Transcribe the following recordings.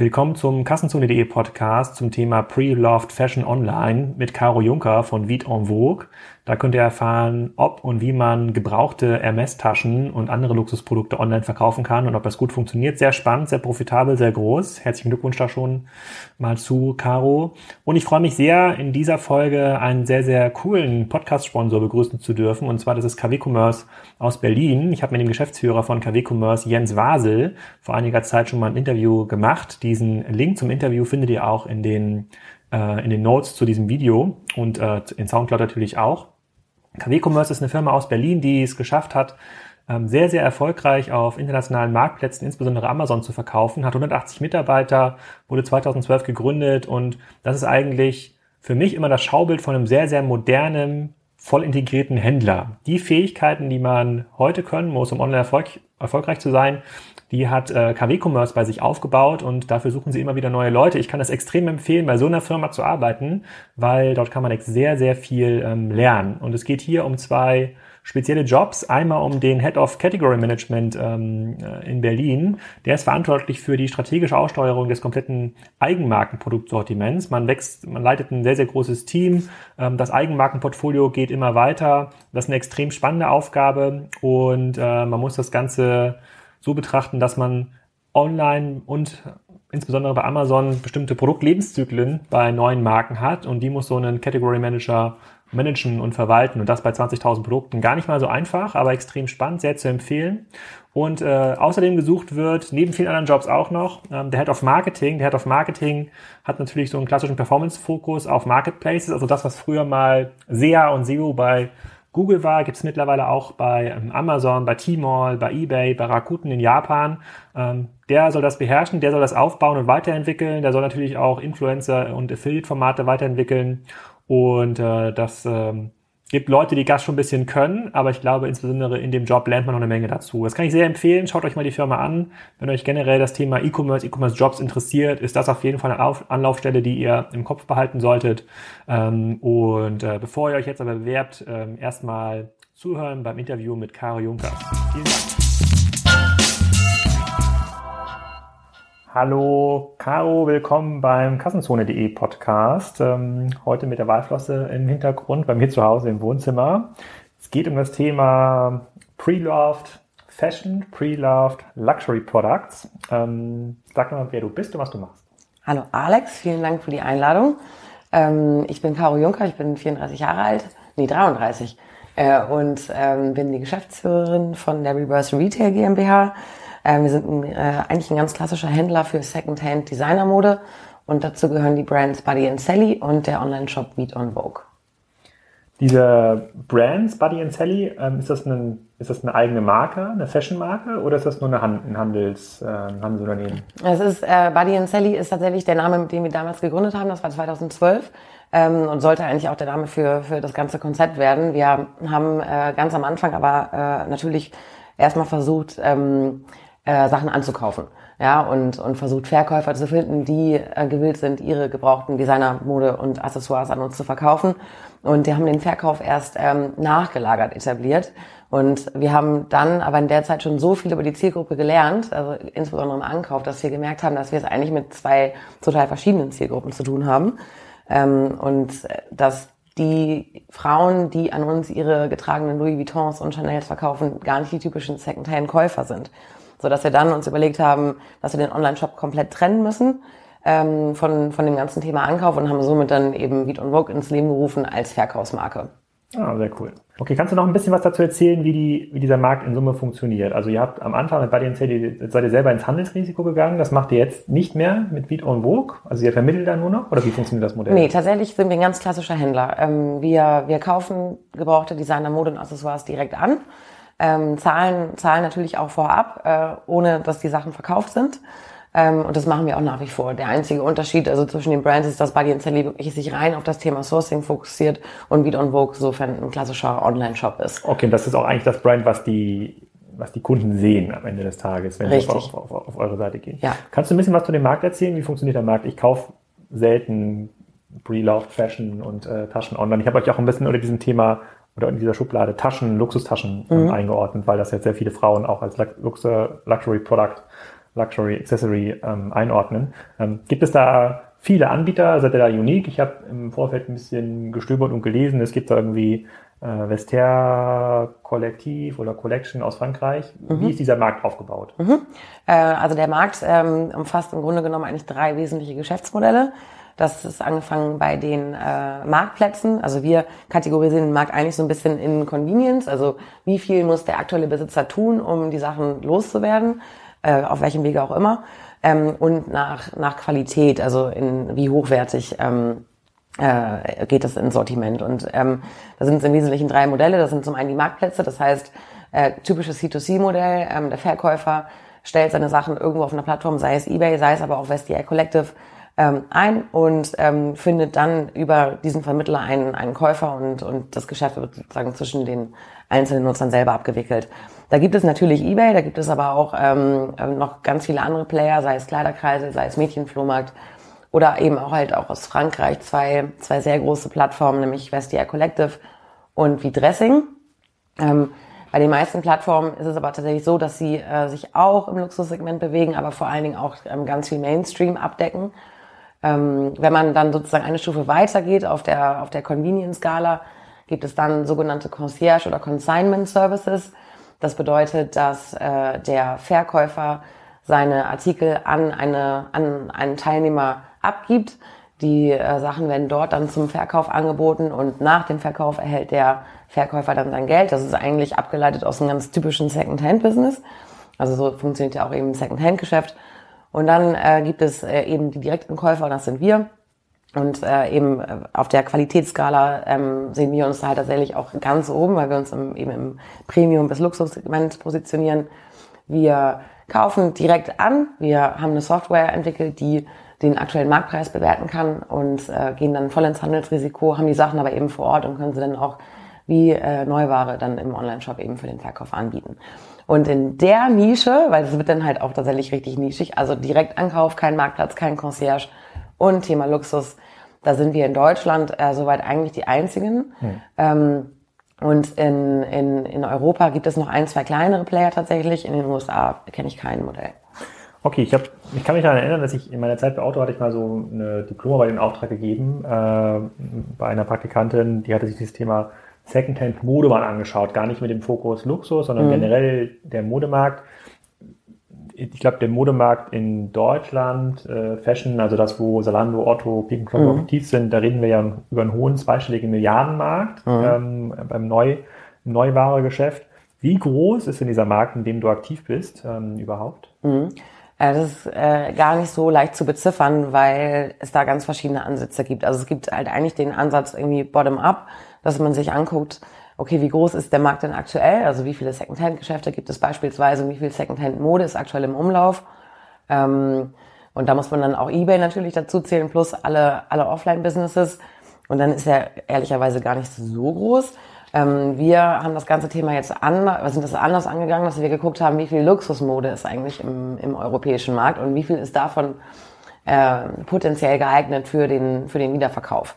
Willkommen zum Kassenzone.de Podcast zum Thema Pre-Loved Fashion Online mit Caro Juncker von Vite en Vogue. Da könnt ihr erfahren, ob und wie man gebrauchte Hermes-Taschen und andere Luxusprodukte online verkaufen kann und ob das gut funktioniert. Sehr spannend, sehr profitabel, sehr groß. Herzlichen Glückwunsch da schon mal zu, Caro. Und ich freue mich sehr, in dieser Folge einen sehr, sehr coolen Podcast-Sponsor begrüßen zu dürfen. Und zwar das ist KW Commerce aus Berlin. Ich habe mit dem Geschäftsführer von KW Commerce, Jens Wasel, vor einiger Zeit schon mal ein Interview gemacht. Diesen Link zum Interview findet ihr auch in den äh, in den Notes zu diesem Video und äh, in Soundcloud natürlich auch. KW Commerce ist eine Firma aus Berlin, die es geschafft hat, ähm, sehr, sehr erfolgreich auf internationalen Marktplätzen, insbesondere Amazon, zu verkaufen, hat 180 Mitarbeiter, wurde 2012 gegründet und das ist eigentlich für mich immer das Schaubild von einem sehr, sehr modernen, voll integrierten Händler. Die Fähigkeiten, die man heute können muss, um online erfolg erfolgreich zu sein, die hat äh, KW Commerce bei sich aufgebaut und dafür suchen sie immer wieder neue Leute. Ich kann das extrem empfehlen, bei so einer Firma zu arbeiten, weil dort kann man sehr, sehr viel ähm, lernen. Und es geht hier um zwei spezielle Jobs. Einmal um den Head of Category Management ähm, äh, in Berlin. Der ist verantwortlich für die strategische Aussteuerung des kompletten Eigenmarkenproduktsortiments. Man wächst, man leitet ein sehr, sehr großes Team. Ähm, das Eigenmarkenportfolio geht immer weiter. Das ist eine extrem spannende Aufgabe und äh, man muss das Ganze so betrachten, dass man online und insbesondere bei Amazon bestimmte Produktlebenszyklen bei neuen Marken hat und die muss so ein Category Manager managen und verwalten und das bei 20.000 Produkten. Gar nicht mal so einfach, aber extrem spannend, sehr zu empfehlen. Und äh, außerdem gesucht wird, neben vielen anderen Jobs auch noch, ähm, der Head of Marketing. Der Head of Marketing hat natürlich so einen klassischen Performance-Fokus auf Marketplaces, also das, was früher mal SEA und SEO bei Google war, gibt es mittlerweile auch bei ähm, Amazon, bei Tmall, bei eBay, bei Rakuten in Japan. Ähm, der soll das beherrschen, der soll das aufbauen und weiterentwickeln. Der soll natürlich auch Influencer und Affiliate-Formate weiterentwickeln. Und äh, das ähm, gibt Leute, die das schon ein bisschen können, aber ich glaube, insbesondere in dem Job lernt man noch eine Menge dazu. Das kann ich sehr empfehlen. Schaut euch mal die Firma an. Wenn euch generell das Thema E-Commerce, E-Commerce-Jobs interessiert, ist das auf jeden Fall eine Anlaufstelle, die ihr im Kopf behalten solltet. Ähm, und äh, bevor ihr euch jetzt aber bewerbt, ähm, erstmal zuhören beim Interview mit Caro Juncker. Vielen Dank. Hallo Caro, willkommen beim Kassenzone.de Podcast. Ähm, heute mit der Wahlflosse im Hintergrund bei mir zu Hause im Wohnzimmer. Es geht um das Thema Pre-Loved Fashion, Pre-Loved Luxury Products. Ähm, sag mal, wer du bist und was du machst. Hallo Alex, vielen Dank für die Einladung. Ähm, ich bin Caro Juncker, ich bin 34 Jahre alt, nee 33 äh, und bin die Geschäftsführerin von der Reverse Retail GmbH. Äh, wir sind ein, äh, eigentlich ein ganz klassischer Händler für Secondhand Designermode und dazu gehören die Brands Buddy Sally und der Online-Shop Beat on Vogue. Diese Brands Buddy Sally, ähm, ist, das ein, ist das eine eigene Marke, eine Fashion-Marke oder ist das nur eine Hand, ein, Handels, äh, Handelsunternehmen? Es ist, äh, Buddy Sally ist tatsächlich der Name, mit dem wir damals gegründet haben, das war 2012 ähm, und sollte eigentlich auch der Name für, für das ganze Konzept werden. Wir haben äh, ganz am Anfang aber äh, natürlich erstmal versucht, ähm, äh, Sachen anzukaufen. Ja, und, und versucht Verkäufer zu finden, die äh, gewillt sind, ihre gebrauchten Designermode und Accessoires an uns zu verkaufen. Und die haben den Verkauf erst ähm, nachgelagert etabliert. Und wir haben dann aber in der Zeit schon so viel über die Zielgruppe gelernt, also insbesondere im Ankauf, dass wir gemerkt haben, dass wir es eigentlich mit zwei total verschiedenen Zielgruppen zu tun haben. Ähm, und äh, dass die Frauen, die an uns ihre getragenen Louis Vuittons und Chanels verkaufen, gar nicht die typischen Secondhand-Käufer sind so dass wir dann uns überlegt haben, dass wir den Online-Shop komplett trennen müssen ähm, von, von dem ganzen Thema Ankauf und haben somit dann eben Beat on Vogue ins Leben gerufen als Verkaufsmarke. Ah, sehr cool. Okay, kannst du noch ein bisschen was dazu erzählen, wie, die, wie dieser Markt in Summe funktioniert? Also ihr habt am Anfang mit Buddy Sale, seid ihr selber ins Handelsrisiko gegangen. Das macht ihr jetzt nicht mehr mit Beat on Vogue? Also ihr vermittelt da nur noch? Oder wie funktioniert das Modell? Nee, tatsächlich sind wir ein ganz klassischer Händler. Ähm, wir, wir kaufen gebrauchte Designer, Mode und Accessoires direkt an ähm, zahlen, zahlen natürlich auch vorab, äh, ohne dass die Sachen verkauft sind. Ähm, und das machen wir auch nach wie vor. Der einzige Unterschied also zwischen den Brands ist, dass Buddy Sally wirklich sich rein auf das Thema Sourcing fokussiert und Beat on Vogue sofern ein klassischer Online-Shop ist. Okay, das ist auch eigentlich das Brand, was die was die Kunden sehen am Ende des Tages, wenn Richtig. sie auf, auf, auf, eure Seite gehen. Ja. Kannst du ein bisschen was zu dem Markt erzählen? Wie funktioniert der Markt? Ich kaufe selten Pre-Loved Fashion und äh, Taschen online. Ich habe euch auch ein bisschen unter diesem Thema oder in dieser Schublade Taschen, Luxustaschen ähm, mhm. eingeordnet, weil das jetzt sehr viele Frauen auch als Luxury Product Luxury Accessory ähm, einordnen. Ähm, gibt es da viele Anbieter? Seid ihr da unique? Ich habe im Vorfeld ein bisschen gestöbert und gelesen. Es gibt da irgendwie äh, Vestiaire Kollektiv oder Collection aus Frankreich. Mhm. Wie ist dieser Markt aufgebaut? Mhm. Äh, also der Markt ähm, umfasst im Grunde genommen eigentlich drei wesentliche Geschäftsmodelle. Das ist angefangen bei den äh, Marktplätzen. Also wir kategorisieren den Markt eigentlich so ein bisschen in Convenience. Also wie viel muss der aktuelle Besitzer tun, um die Sachen loszuwerden, äh, auf welchem Wege auch immer. Ähm, und nach, nach Qualität, also in wie hochwertig ähm, äh, geht das ins Sortiment. Und ähm, da sind es im Wesentlichen drei Modelle. Das sind zum einen die Marktplätze, das heißt äh, typisches C2C-Modell. Ähm, der Verkäufer stellt seine Sachen irgendwo auf einer Plattform, sei es eBay, sei es aber auch Vestiaire Collective, ähm, ein und ähm, findet dann über diesen Vermittler einen, einen Käufer und, und das Geschäft wird sozusagen zwischen den einzelnen Nutzern selber abgewickelt. Da gibt es natürlich eBay, da gibt es aber auch ähm, noch ganz viele andere Player, sei es Kleiderkreise, sei es Mädchenflohmarkt oder eben auch halt auch aus Frankreich zwei, zwei sehr große Plattformen, nämlich Vestiaire Collective und wie Dressing. Ähm, bei den meisten Plattformen ist es aber tatsächlich so, dass sie äh, sich auch im Luxussegment bewegen, aber vor allen Dingen auch ähm, ganz viel Mainstream abdecken. Ähm, wenn man dann sozusagen eine Stufe weitergeht auf der, auf der Convenience-Skala, gibt es dann sogenannte Concierge oder Consignment Services. Das bedeutet, dass äh, der Verkäufer seine Artikel an, eine, an einen Teilnehmer abgibt. Die äh, Sachen werden dort dann zum Verkauf angeboten und nach dem Verkauf erhält der Verkäufer dann sein Geld. Das ist eigentlich abgeleitet aus einem ganz typischen Second-Hand-Business. Also so funktioniert ja auch eben Second-Hand-Geschäft. Und dann äh, gibt es äh, eben die direkten Käufer, und das sind wir. Und äh, eben äh, auf der Qualitätsskala ähm, sehen wir uns halt tatsächlich auch ganz oben, weil wir uns im, eben im Premium- bis Luxussegment positionieren. Wir kaufen direkt an. Wir haben eine Software entwickelt, die den aktuellen Marktpreis bewerten kann und äh, gehen dann voll ins Handelsrisiko, haben die Sachen aber eben vor Ort und können sie dann auch wie äh, Neuware dann im Online-Shop eben für den Verkauf anbieten. Und in der Nische, weil es wird dann halt auch tatsächlich richtig nischig, also Direktankauf, kein Marktplatz, kein Concierge und Thema Luxus, da sind wir in Deutschland äh, soweit eigentlich die einzigen. Hm. Ähm, und in, in, in Europa gibt es noch ein, zwei kleinere Player tatsächlich. In den USA kenne ich kein Modell. Okay, ich, hab, ich kann mich daran erinnern, dass ich in meiner Zeit bei Auto hatte ich mal so eine Diplomarbeit in Auftrag gegeben äh, bei einer Praktikantin, die hatte sich das Thema Secondhand Mode mal angeschaut, gar nicht mit dem Fokus Luxus, sondern mhm. generell der Modemarkt. Ich glaube, der Modemarkt in Deutschland, äh, Fashion, also das, wo Salando, Otto, Piepenkopf mhm. aktiv sind, da reden wir ja über einen hohen zweistelligen Milliardenmarkt mhm. ähm, beim Neu Neuwaregeschäft. Wie groß ist denn dieser Markt, in dem du aktiv bist, ähm, überhaupt? Mhm. Das ist äh, gar nicht so leicht zu beziffern, weil es da ganz verschiedene Ansätze gibt. Also es gibt halt eigentlich den Ansatz irgendwie bottom-up dass man sich anguckt, okay, wie groß ist der Markt denn aktuell? Also wie viele Secondhand-Geschäfte gibt es beispielsweise und wie viel Secondhand-Mode ist aktuell im Umlauf? Ähm, und da muss man dann auch eBay natürlich dazu zählen, plus alle, alle Offline-Businesses. Und dann ist er ehrlicherweise gar nicht so groß. Ähm, wir haben das ganze Thema jetzt anders, sind das anders angegangen, dass wir geguckt haben, wie viel Luxusmode ist eigentlich im, im europäischen Markt und wie viel ist davon äh, potenziell geeignet für den, für den Wiederverkauf.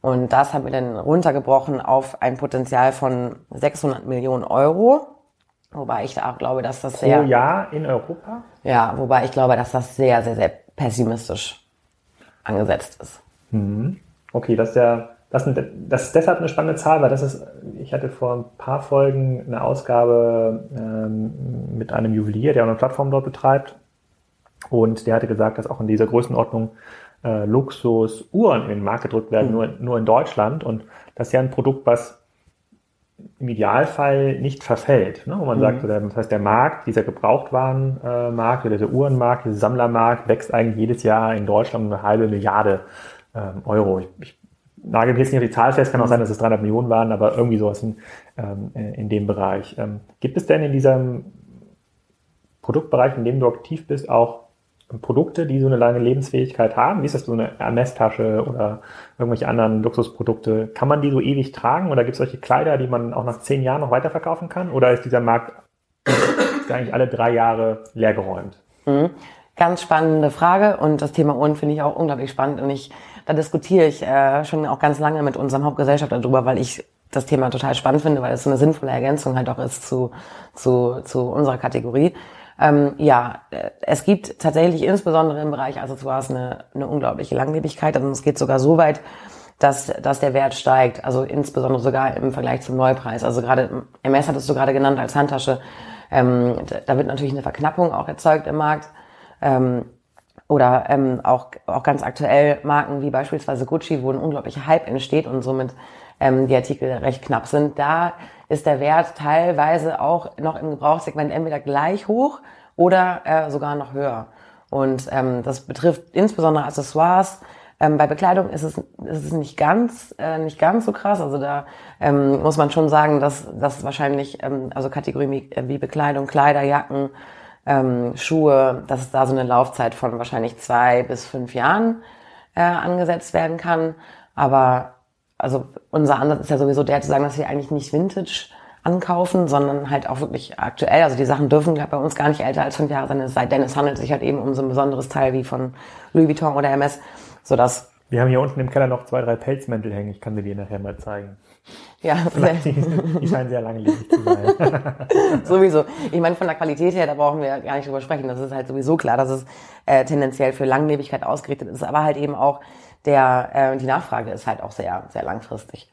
Und das haben wir dann runtergebrochen auf ein Potenzial von 600 Millionen Euro. Wobei ich da auch glaube, dass das sehr... Pro Jahr in Europa? Ja, wobei ich glaube, dass das sehr, sehr, sehr pessimistisch angesetzt ist. Mhm. Okay, das ist ja... Das, das ist deshalb eine spannende Zahl, weil das ist, ich hatte vor ein paar Folgen eine Ausgabe ähm, mit einem Juwelier, der eine Plattform dort betreibt. Und der hatte gesagt, dass auch in dieser Größenordnung äh, Luxus-Uhren in den Markt gedrückt werden, mhm. nur, nur in Deutschland. Und das ist ja ein Produkt, was im Idealfall nicht verfällt. Ne? Wo man mhm. sagt, das heißt, der Markt, dieser Gebrauchtwarenmarkt oder dieser Uhrenmarkt, dieser Sammlermarkt wächst eigentlich jedes Jahr in Deutschland um eine halbe Milliarde ähm, Euro. Ich, ich nagel mich jetzt nicht auf die Zahl fest, kann auch sein, dass es 300 Millionen waren, aber irgendwie sowas in, ähm, in dem Bereich. Ähm, gibt es denn in diesem Produktbereich, in dem du aktiv bist, auch Produkte, die so eine lange Lebensfähigkeit haben? Wie ist das so eine Hermes-Tasche oder irgendwelche anderen Luxusprodukte? Kann man die so ewig tragen oder gibt es solche Kleider, die man auch nach zehn Jahren noch weiterverkaufen kann? Oder ist dieser Markt eigentlich alle drei Jahre leergeräumt? Mhm. Ganz spannende Frage und das Thema Uhren finde ich auch unglaublich spannend und ich, da diskutiere ich äh, schon auch ganz lange mit unserem Hauptgesellschafter darüber, weil ich das Thema total spannend finde, weil es so eine sinnvolle Ergänzung halt auch ist zu, zu, zu unserer Kategorie. Ähm, ja, äh, es gibt tatsächlich insbesondere im Bereich Accessoires eine, eine unglaubliche Langlebigkeit. Also es geht sogar so weit, dass, dass der Wert steigt. Also insbesondere sogar im Vergleich zum Neupreis. Also gerade MS hattest du gerade genannt als Handtasche. Ähm, da wird natürlich eine Verknappung auch erzeugt im Markt. Ähm, oder ähm, auch, auch ganz aktuell Marken wie beispielsweise Gucci, wo ein unglaublicher Hype entsteht und somit ähm, die Artikel recht knapp sind. Da ist der Wert teilweise auch noch im Gebrauchssegment entweder gleich hoch oder äh, sogar noch höher. Und ähm, das betrifft insbesondere Accessoires. Ähm, bei Bekleidung ist es, ist es nicht ganz äh, nicht ganz so krass. Also da ähm, muss man schon sagen, dass dass wahrscheinlich ähm, also Kategorien wie, äh, wie Bekleidung, Kleider, Jacken, ähm, Schuhe, dass da so eine Laufzeit von wahrscheinlich zwei bis fünf Jahren äh, angesetzt werden kann. Aber also unser Ansatz ist ja sowieso der zu sagen, dass wir eigentlich nicht Vintage ankaufen, sondern halt auch wirklich aktuell. Also die Sachen dürfen bei uns gar nicht älter als fünf Jahre sein, denn, es handelt sich halt eben um so ein besonderes Teil wie von Louis Vuitton oder MS, sodass wir haben hier unten im Keller noch zwei, drei Pelzmäntel hängen. Ich kann dir die nachher mal zeigen. Ja, die, die scheinen sehr langlebig zu sein. sowieso. Ich meine, von der Qualität her, da brauchen wir gar nicht drüber sprechen. Das ist halt sowieso klar, dass es äh, tendenziell für Langlebigkeit ausgerichtet ist, aber halt eben auch der, äh, die Nachfrage ist halt auch sehr, sehr langfristig.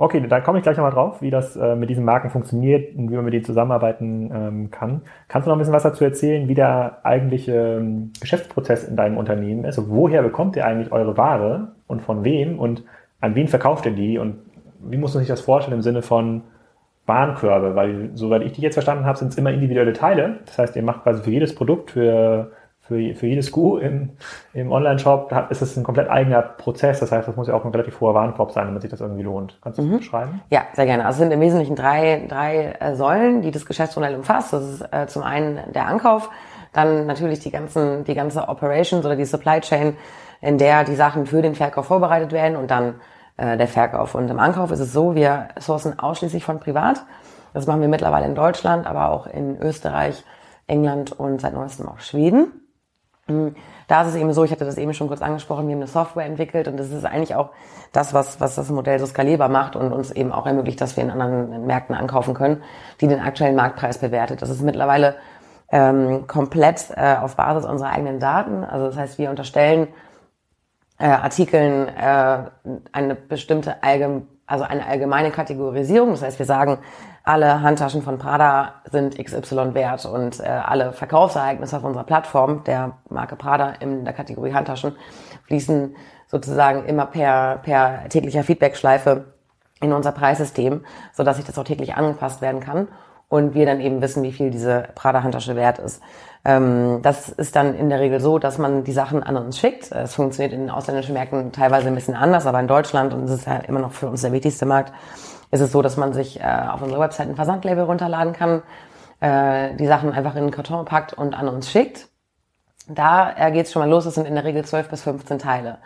Okay, da komme ich gleich nochmal drauf, wie das äh, mit diesen Marken funktioniert und wie man mit denen zusammenarbeiten ähm, kann. Kannst du noch ein bisschen was dazu erzählen, wie der eigentliche ähm, Geschäftsprozess in deinem Unternehmen ist? Also woher bekommt ihr eigentlich eure Ware und von wem und an wen verkauft ihr die und wie muss man sich das vorstellen im Sinne von Warenkörbe? Weil, soweit ich die jetzt verstanden habe, sind es immer individuelle Teile. Das heißt, ihr macht quasi für jedes Produkt, für für, für jedes Sku im, im Online-Shop ist es ein komplett eigener Prozess. Das heißt, das muss ja auch ein relativ hoher Warenkorb sein, damit sich das irgendwie lohnt. Kannst du das mhm. beschreiben? Ja, sehr gerne. Also es sind im Wesentlichen drei, drei äh, Säulen, die das Geschäftsmodell umfasst. Das ist äh, zum einen der Ankauf, dann natürlich die ganzen, die ganze Operations oder die Supply Chain, in der die Sachen für den Verkauf vorbereitet werden und dann äh, der Verkauf. Und im Ankauf ist es so, wir sourcen ausschließlich von privat. Das machen wir mittlerweile in Deutschland, aber auch in Österreich, England und seit neuestem auch Schweden. Hm, da ist es eben so, ich hatte das eben schon kurz angesprochen, wir haben eine Software entwickelt und das ist eigentlich auch das, was, was das Modell so skalierbar macht und uns eben auch ermöglicht, dass wir in anderen Märkten ankaufen können, die den aktuellen Marktpreis bewertet. Das ist mittlerweile ähm, komplett äh, auf Basis unserer eigenen Daten. Also das heißt, wir unterstellen äh, Artikeln äh, eine bestimmte allgemeine also eine allgemeine Kategorisierung. Das heißt, wir sagen, alle Handtaschen von Prada sind XY wert und äh, alle Verkaufsereignisse auf unserer Plattform der Marke Prada in der Kategorie Handtaschen fließen sozusagen immer per, per täglicher Feedbackschleife in unser Preissystem, so dass sich das auch täglich angepasst werden kann und wir dann eben wissen, wie viel diese Prada-Handtasche wert ist. Ähm, das ist dann in der Regel so, dass man die Sachen an uns schickt. Es funktioniert in ausländischen Märkten teilweise ein bisschen anders, aber in Deutschland, und das ist ja immer noch für uns der wichtigste Markt, ist es so, dass man sich äh, auf unserer Website ein Versandlabel runterladen kann, äh, die Sachen einfach in einen Karton packt und an uns schickt. Da äh, geht es schon mal los, es sind in der Regel 12 bis 15 Teile.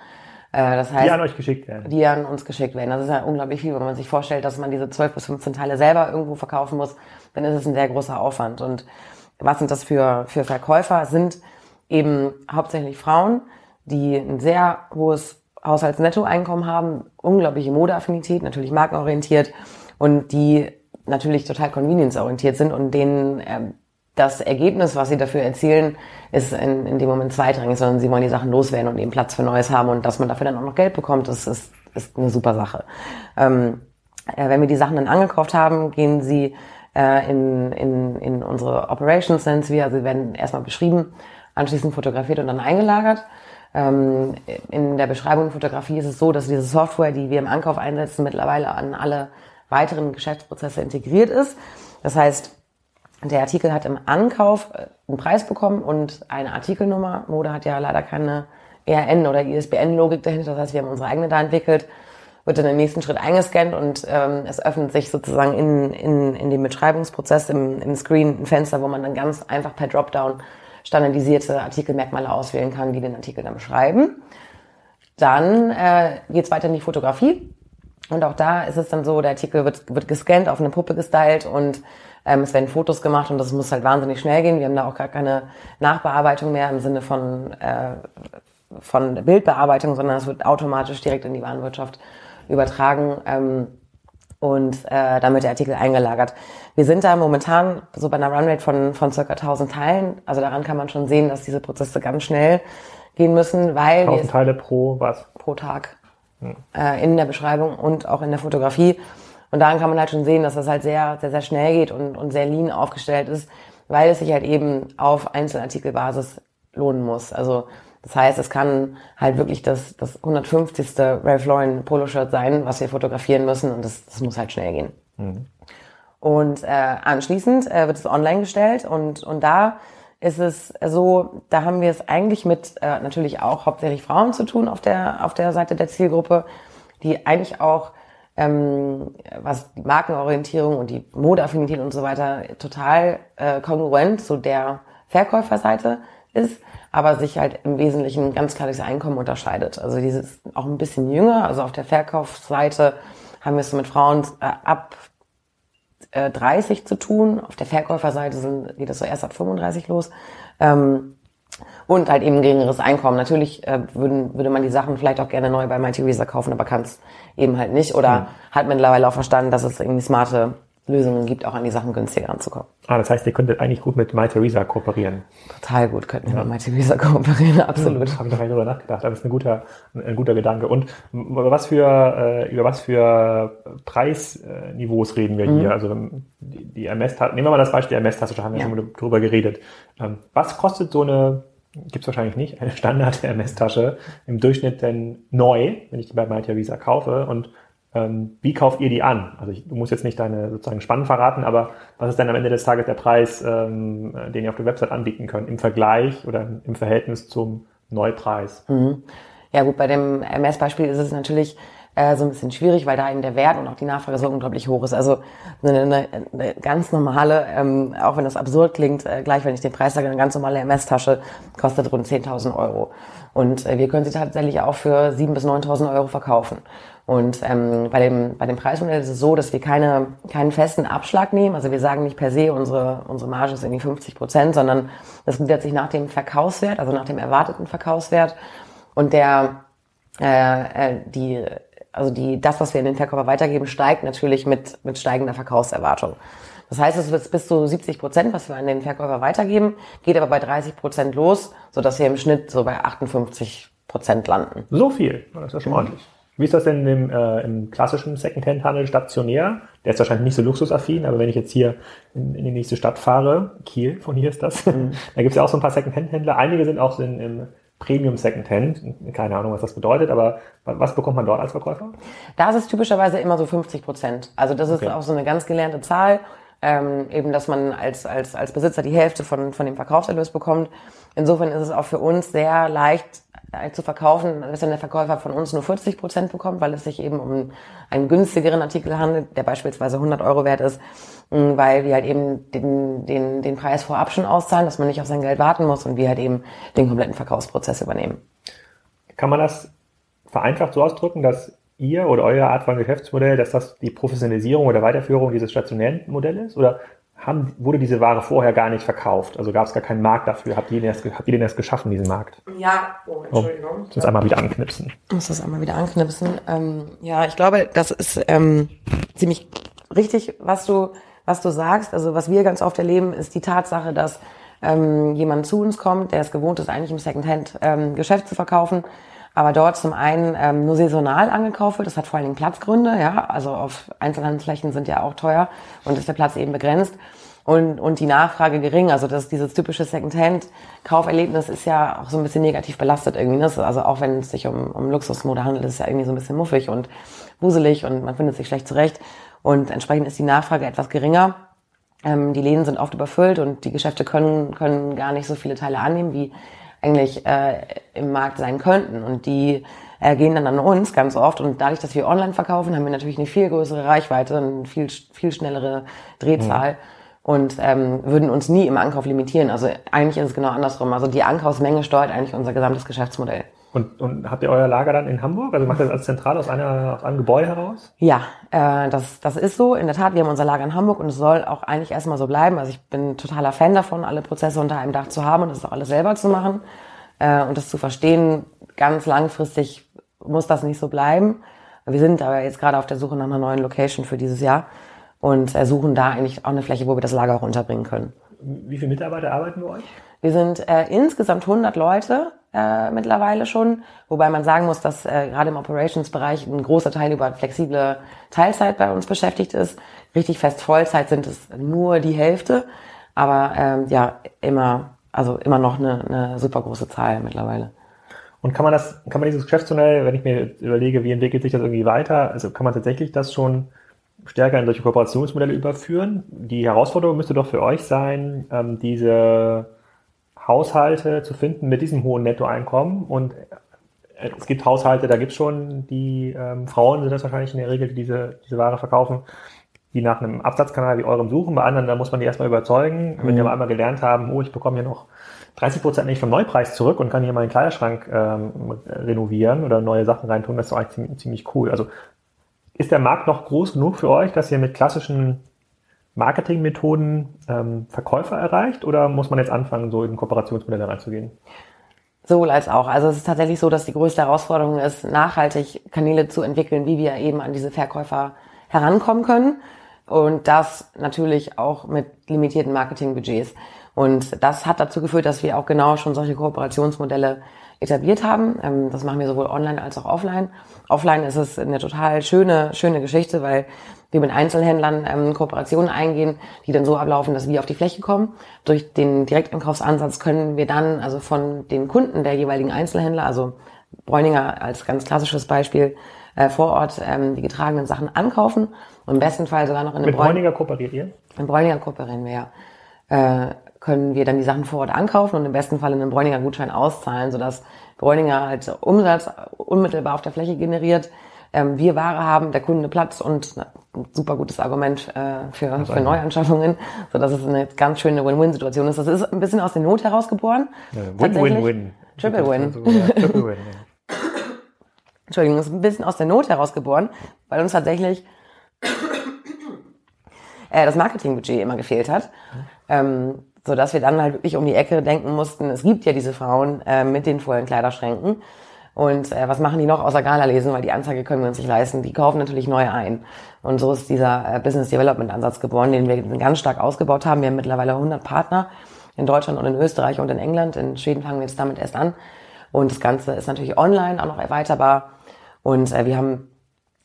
Äh, das heißt, die an euch geschickt werden. Die an uns geschickt werden. Das ist ja unglaublich viel, wenn man sich vorstellt, dass man diese 12 bis 15 Teile selber irgendwo verkaufen muss, dann ist es ein sehr großer Aufwand. Und was sind das für, für Verkäufer? Es sind eben hauptsächlich Frauen, die ein sehr hohes Haushaltsnettoeinkommen haben, unglaubliche Modeaffinität, natürlich markenorientiert und die natürlich total convenience-orientiert sind und denen äh, das Ergebnis, was sie dafür erzielen, ist in, in dem Moment zweitrangig, sondern sie wollen die Sachen loswerden und eben Platz für Neues haben und dass man dafür dann auch noch Geld bekommt, das ist, ist eine super Sache. Ähm, äh, wenn wir die Sachen dann angekauft haben, gehen sie äh, in, in, in unsere Operations, nennen wir, also sie werden erstmal beschrieben, anschließend fotografiert und dann eingelagert. Ähm, in der Beschreibung Fotografie ist es so, dass diese Software, die wir im Ankauf einsetzen, mittlerweile an alle weiteren Geschäftsprozesse integriert ist. Das heißt, der Artikel hat im Ankauf äh, einen Preis bekommen und eine Artikelnummer. Mode hat ja leider keine ERN oder ISBN-Logik dahinter. Das heißt, wir haben unsere eigene da entwickelt, wird dann im nächsten Schritt eingescannt und ähm, es öffnet sich sozusagen in, in, in dem Beschreibungsprozess im, im Screen ein Fenster, wo man dann ganz einfach per Dropdown standardisierte Artikelmerkmale auswählen kann, die den Artikel dann beschreiben. Dann äh, geht es weiter in die Fotografie. Und auch da ist es dann so, der Artikel wird, wird gescannt, auf eine Puppe gestylt und ähm, es werden Fotos gemacht und das muss halt wahnsinnig schnell gehen. Wir haben da auch gar keine Nachbearbeitung mehr im Sinne von, äh, von Bildbearbeitung, sondern es wird automatisch direkt in die Warenwirtschaft übertragen. Ähm, und äh, dann wird der Artikel eingelagert. Wir sind da momentan so bei einer Runrate von, von circa 1000 Teilen. Also daran kann man schon sehen, dass diese Prozesse ganz schnell gehen müssen, weil 1000 Teile pro was? Pro Tag. Äh, in der Beschreibung und auch in der Fotografie. Und daran kann man halt schon sehen, dass das halt sehr, sehr, sehr schnell geht und, und sehr lean aufgestellt ist, weil es sich halt eben auf Einzelartikelbasis lohnen muss. Also das heißt, es kann halt wirklich das, das 150. Ralph Lauren Poloshirt sein, was wir fotografieren müssen und das, das muss halt schnell gehen. Mhm. Und äh, anschließend äh, wird es online gestellt und, und da ist es so, da haben wir es eigentlich mit äh, natürlich auch hauptsächlich Frauen zu tun auf der, auf der Seite der Zielgruppe, die eigentlich auch ähm, was die Markenorientierung und die Modeaffinität und so weiter total äh, kongruent zu der Verkäuferseite ist aber sich halt im Wesentlichen ganz klar durchs Einkommen unterscheidet. Also dieses auch ein bisschen jünger, also auf der Verkaufsseite haben wir es mit Frauen äh, ab äh, 30 zu tun, auf der Verkäuferseite sind, geht es so erst ab 35 los. Ähm, und halt eben geringeres Einkommen. Natürlich äh, würden, würde man die Sachen vielleicht auch gerne neu bei MyTheresa kaufen, aber kann es eben halt nicht. Oder mhm. hat mittlerweile auch verstanden, dass es irgendwie smarte Lösungen gibt, auch an die Sachen günstiger ranzukommen. Ah, das heißt, ihr könntet eigentlich gut mit MyTheresa kooperieren. Total gut könnten wir ja. mit MyTheresa kooperieren, absolut. Ja, Habe ich noch nicht drüber nachgedacht, aber das ist ein guter, ein guter Gedanke. Und was für, äh, über was für Preisniveaus reden wir hier? Mhm. Also die, die MS-Tasche, nehmen wir mal das Beispiel MS-Tasche, da haben wir ja. schon drüber geredet. Ähm, was kostet so eine gibt's wahrscheinlich nicht, eine Standard-MS-Tasche im Durchschnitt denn neu, wenn ich die bei MyTheresa kaufe und wie kauft ihr die an? Also ich, du musst jetzt nicht deine sozusagen Spannen verraten, aber was ist denn am Ende des Tages der Preis, ähm, den ihr auf der Website anbieten könnt, im Vergleich oder im Verhältnis zum Neupreis? Mhm. Ja gut, bei dem MS-Beispiel ist es natürlich äh, so ein bisschen schwierig, weil da eben der Wert und auch die Nachfrage so unglaublich hoch ist. Also eine, eine, eine ganz normale, ähm, auch wenn das absurd klingt, äh, gleich wenn ich den Preis sage, eine ganz normale MS-Tasche kostet rund 10.000 Euro. Und äh, wir können sie tatsächlich auch für 7.000 bis 9.000 Euro verkaufen. Und ähm, bei, dem, bei dem Preismodell ist es so, dass wir keine, keinen festen Abschlag nehmen. Also wir sagen nicht per se, unsere, unsere Marge ist irgendwie 50 Prozent, sondern das gliedert sich nach dem Verkaufswert, also nach dem erwarteten Verkaufswert. Und der, äh, äh, die, also die, das, was wir in den Verkäufer weitergeben, steigt natürlich mit, mit steigender Verkaufserwartung. Das heißt, es wird bis zu 70 Prozent, was wir an den Verkäufer weitergeben, geht aber bei 30 Prozent los, sodass wir im Schnitt so bei 58 Prozent landen. So viel? Das ist ja schon ordentlich. Wie ist das denn im, äh, im klassischen Secondhand-Handel stationär? Der ist wahrscheinlich nicht so luxusaffin, aber wenn ich jetzt hier in, in die nächste Stadt fahre, Kiel, von hier ist das, mhm. da gibt es ja auch so ein paar Secondhand-Händler. Einige sind auch so in, im Premium Secondhand. Keine Ahnung, was das bedeutet, aber was bekommt man dort als Verkäufer? Da ist es typischerweise immer so 50 Prozent. Also das ist okay. auch so eine ganz gelernte Zahl. Ähm, eben, dass man als, als, als Besitzer die Hälfte von, von dem Verkaufserlös bekommt. Insofern ist es auch für uns sehr leicht, zu verkaufen, dass dann der Verkäufer von uns nur 40 Prozent bekommt, weil es sich eben um einen günstigeren Artikel handelt, der beispielsweise 100 Euro wert ist, weil wir halt eben den, den, den Preis vorab schon auszahlen, dass man nicht auf sein Geld warten muss und wir halt eben den kompletten Verkaufsprozess übernehmen. Kann man das vereinfacht so ausdrücken, dass ihr oder eure Art von Geschäftsmodell, dass das die Professionalisierung oder Weiterführung dieses stationären Modells ist? Oder haben, wurde diese Ware vorher gar nicht verkauft. Also gab es gar keinen Markt dafür. Habt ihr den erst, habt ihr den erst geschaffen, diesen Markt? Ja, oh, Entschuldigung. Oh, muss das einmal wieder anknipsen. Muss das einmal wieder anknipsen. Ähm, ja, ich glaube, das ist ähm, ziemlich richtig, was du, was du sagst. Also was wir ganz oft erleben, ist die Tatsache, dass ähm, jemand zu uns kommt, der es gewohnt ist, eigentlich im Secondhand ähm, Geschäft zu verkaufen, aber dort zum einen ähm, nur saisonal angekauft wird. Das hat vor allen Dingen Platzgründe, ja. Also auf Einzelhandelsflächen sind ja auch teuer und ist der Platz eben begrenzt. Und, und die Nachfrage gering. Also das dieses typische Secondhand-Kauferlebnis ist ja auch so ein bisschen negativ belastet irgendwie. Ne? Also auch wenn es sich um, um Luxusmode handelt, ist es ja irgendwie so ein bisschen muffig und wuselig und man findet sich schlecht zurecht. Und entsprechend ist die Nachfrage etwas geringer. Ähm, die Läden sind oft überfüllt und die Geschäfte können, können gar nicht so viele Teile annehmen, wie eigentlich äh, im Markt sein könnten. Und die äh, gehen dann an uns ganz oft. Und dadurch, dass wir online verkaufen, haben wir natürlich eine viel größere Reichweite, eine viel, viel schnellere Drehzahl. Mhm. Und ähm, würden uns nie im Ankauf limitieren. Also eigentlich ist es genau andersrum. Also die Ankaufsmenge steuert eigentlich unser gesamtes Geschäftsmodell. Und, und habt ihr euer Lager dann in Hamburg? Also macht ihr das als zentral aus, einer, aus einem Gebäude heraus? Ja, äh, das, das ist so. In der Tat, wir haben unser Lager in Hamburg und es soll auch eigentlich erstmal so bleiben. Also ich bin totaler Fan davon, alle Prozesse unter einem Dach zu haben und das auch alles selber zu machen. Äh, und das zu verstehen, ganz langfristig muss das nicht so bleiben. Wir sind aber jetzt gerade auf der Suche nach einer neuen Location für dieses Jahr und äh, suchen da eigentlich auch eine Fläche, wo wir das Lager auch unterbringen können. Wie viele Mitarbeiter arbeiten bei euch? Wir sind äh, insgesamt 100 Leute äh, mittlerweile schon, wobei man sagen muss, dass äh, gerade im Operations-Bereich ein großer Teil über flexible Teilzeit bei uns beschäftigt ist. Richtig fest Vollzeit sind es nur die Hälfte, aber ähm, ja immer also immer noch eine, eine super große Zahl mittlerweile. Und kann man das, kann man dieses Geschäftsmodell, wenn ich mir überlege, wie entwickelt sich das irgendwie weiter, also kann man tatsächlich das schon stärker in solche Kooperationsmodelle überführen? Die Herausforderung müsste doch für euch sein, ähm, diese Haushalte zu finden mit diesem hohen Nettoeinkommen und äh, es gibt Haushalte, da gibt es schon die ähm, Frauen sind das wahrscheinlich in der Regel, die diese, diese Ware verkaufen, die nach einem Absatzkanal wie eurem suchen. Bei anderen, da muss man die erstmal überzeugen. Wenn die mhm. aber einmal gelernt haben, oh, ich bekomme hier noch 30 Prozent nicht vom Neupreis zurück und kann hier meinen Kleiderschrank ähm, renovieren oder neue Sachen reintun, das ist doch eigentlich ziemlich, ziemlich cool. Also ist der Markt noch groß genug für euch, dass ihr mit klassischen Marketingmethoden ähm, Verkäufer erreicht oder muss man jetzt anfangen, so in Kooperationsmodelle reinzugehen? Sowohl als auch. Also es ist tatsächlich so, dass die größte Herausforderung ist, nachhaltig Kanäle zu entwickeln, wie wir eben an diese Verkäufer herankommen können. Und das natürlich auch mit limitierten Marketingbudgets. Und das hat dazu geführt, dass wir auch genau schon solche Kooperationsmodelle etabliert haben. Ähm, das machen wir sowohl online als auch offline. Offline ist es eine total schöne, schöne Geschichte, weil wir mit Einzelhändlern ähm, Kooperationen eingehen, die dann so ablaufen, dass wir auf die Fläche kommen. Durch den Direkteinkaufsansatz können wir dann also von den Kunden der jeweiligen Einzelhändler, also Bräuninger als ganz klassisches Beispiel, äh, vor Ort ähm, die getragenen Sachen ankaufen und im besten Fall sogar noch in einem Bräuninger kooperiert ihr? In Bräuninger kooperieren wir, ja. Äh, können wir dann die Sachen vor Ort ankaufen und im besten Fall in einem Bräuninger Gutschein auszahlen, sodass Bräuninger halt Umsatz unmittelbar auf der Fläche generiert, ähm, wir Ware haben, der Kunde Platz und super gutes Argument äh, für, für Neuanschaffungen, so dass es eine ganz schöne Win-Win-Situation ist. Das ist ein bisschen aus der Not herausgeboren. Win-Win-Win. Triple Win. Triple Win. Entschuldigung, das ist ein bisschen aus der Not herausgeboren, weil uns tatsächlich äh, das Marketingbudget immer gefehlt hat. Ähm, so dass wir dann halt wirklich um die Ecke denken mussten, es gibt ja diese Frauen äh, mit den vollen Kleiderschränken. Und äh, was machen die noch außer Gala lesen, weil die Anzeige können wir uns nicht leisten. Die kaufen natürlich neu ein. Und so ist dieser äh, Business Development Ansatz geboren, den wir ganz stark ausgebaut haben. Wir haben mittlerweile 100 Partner in Deutschland und in Österreich und in England. In Schweden fangen wir jetzt damit erst an. Und das Ganze ist natürlich online auch noch erweiterbar. Und äh, wir haben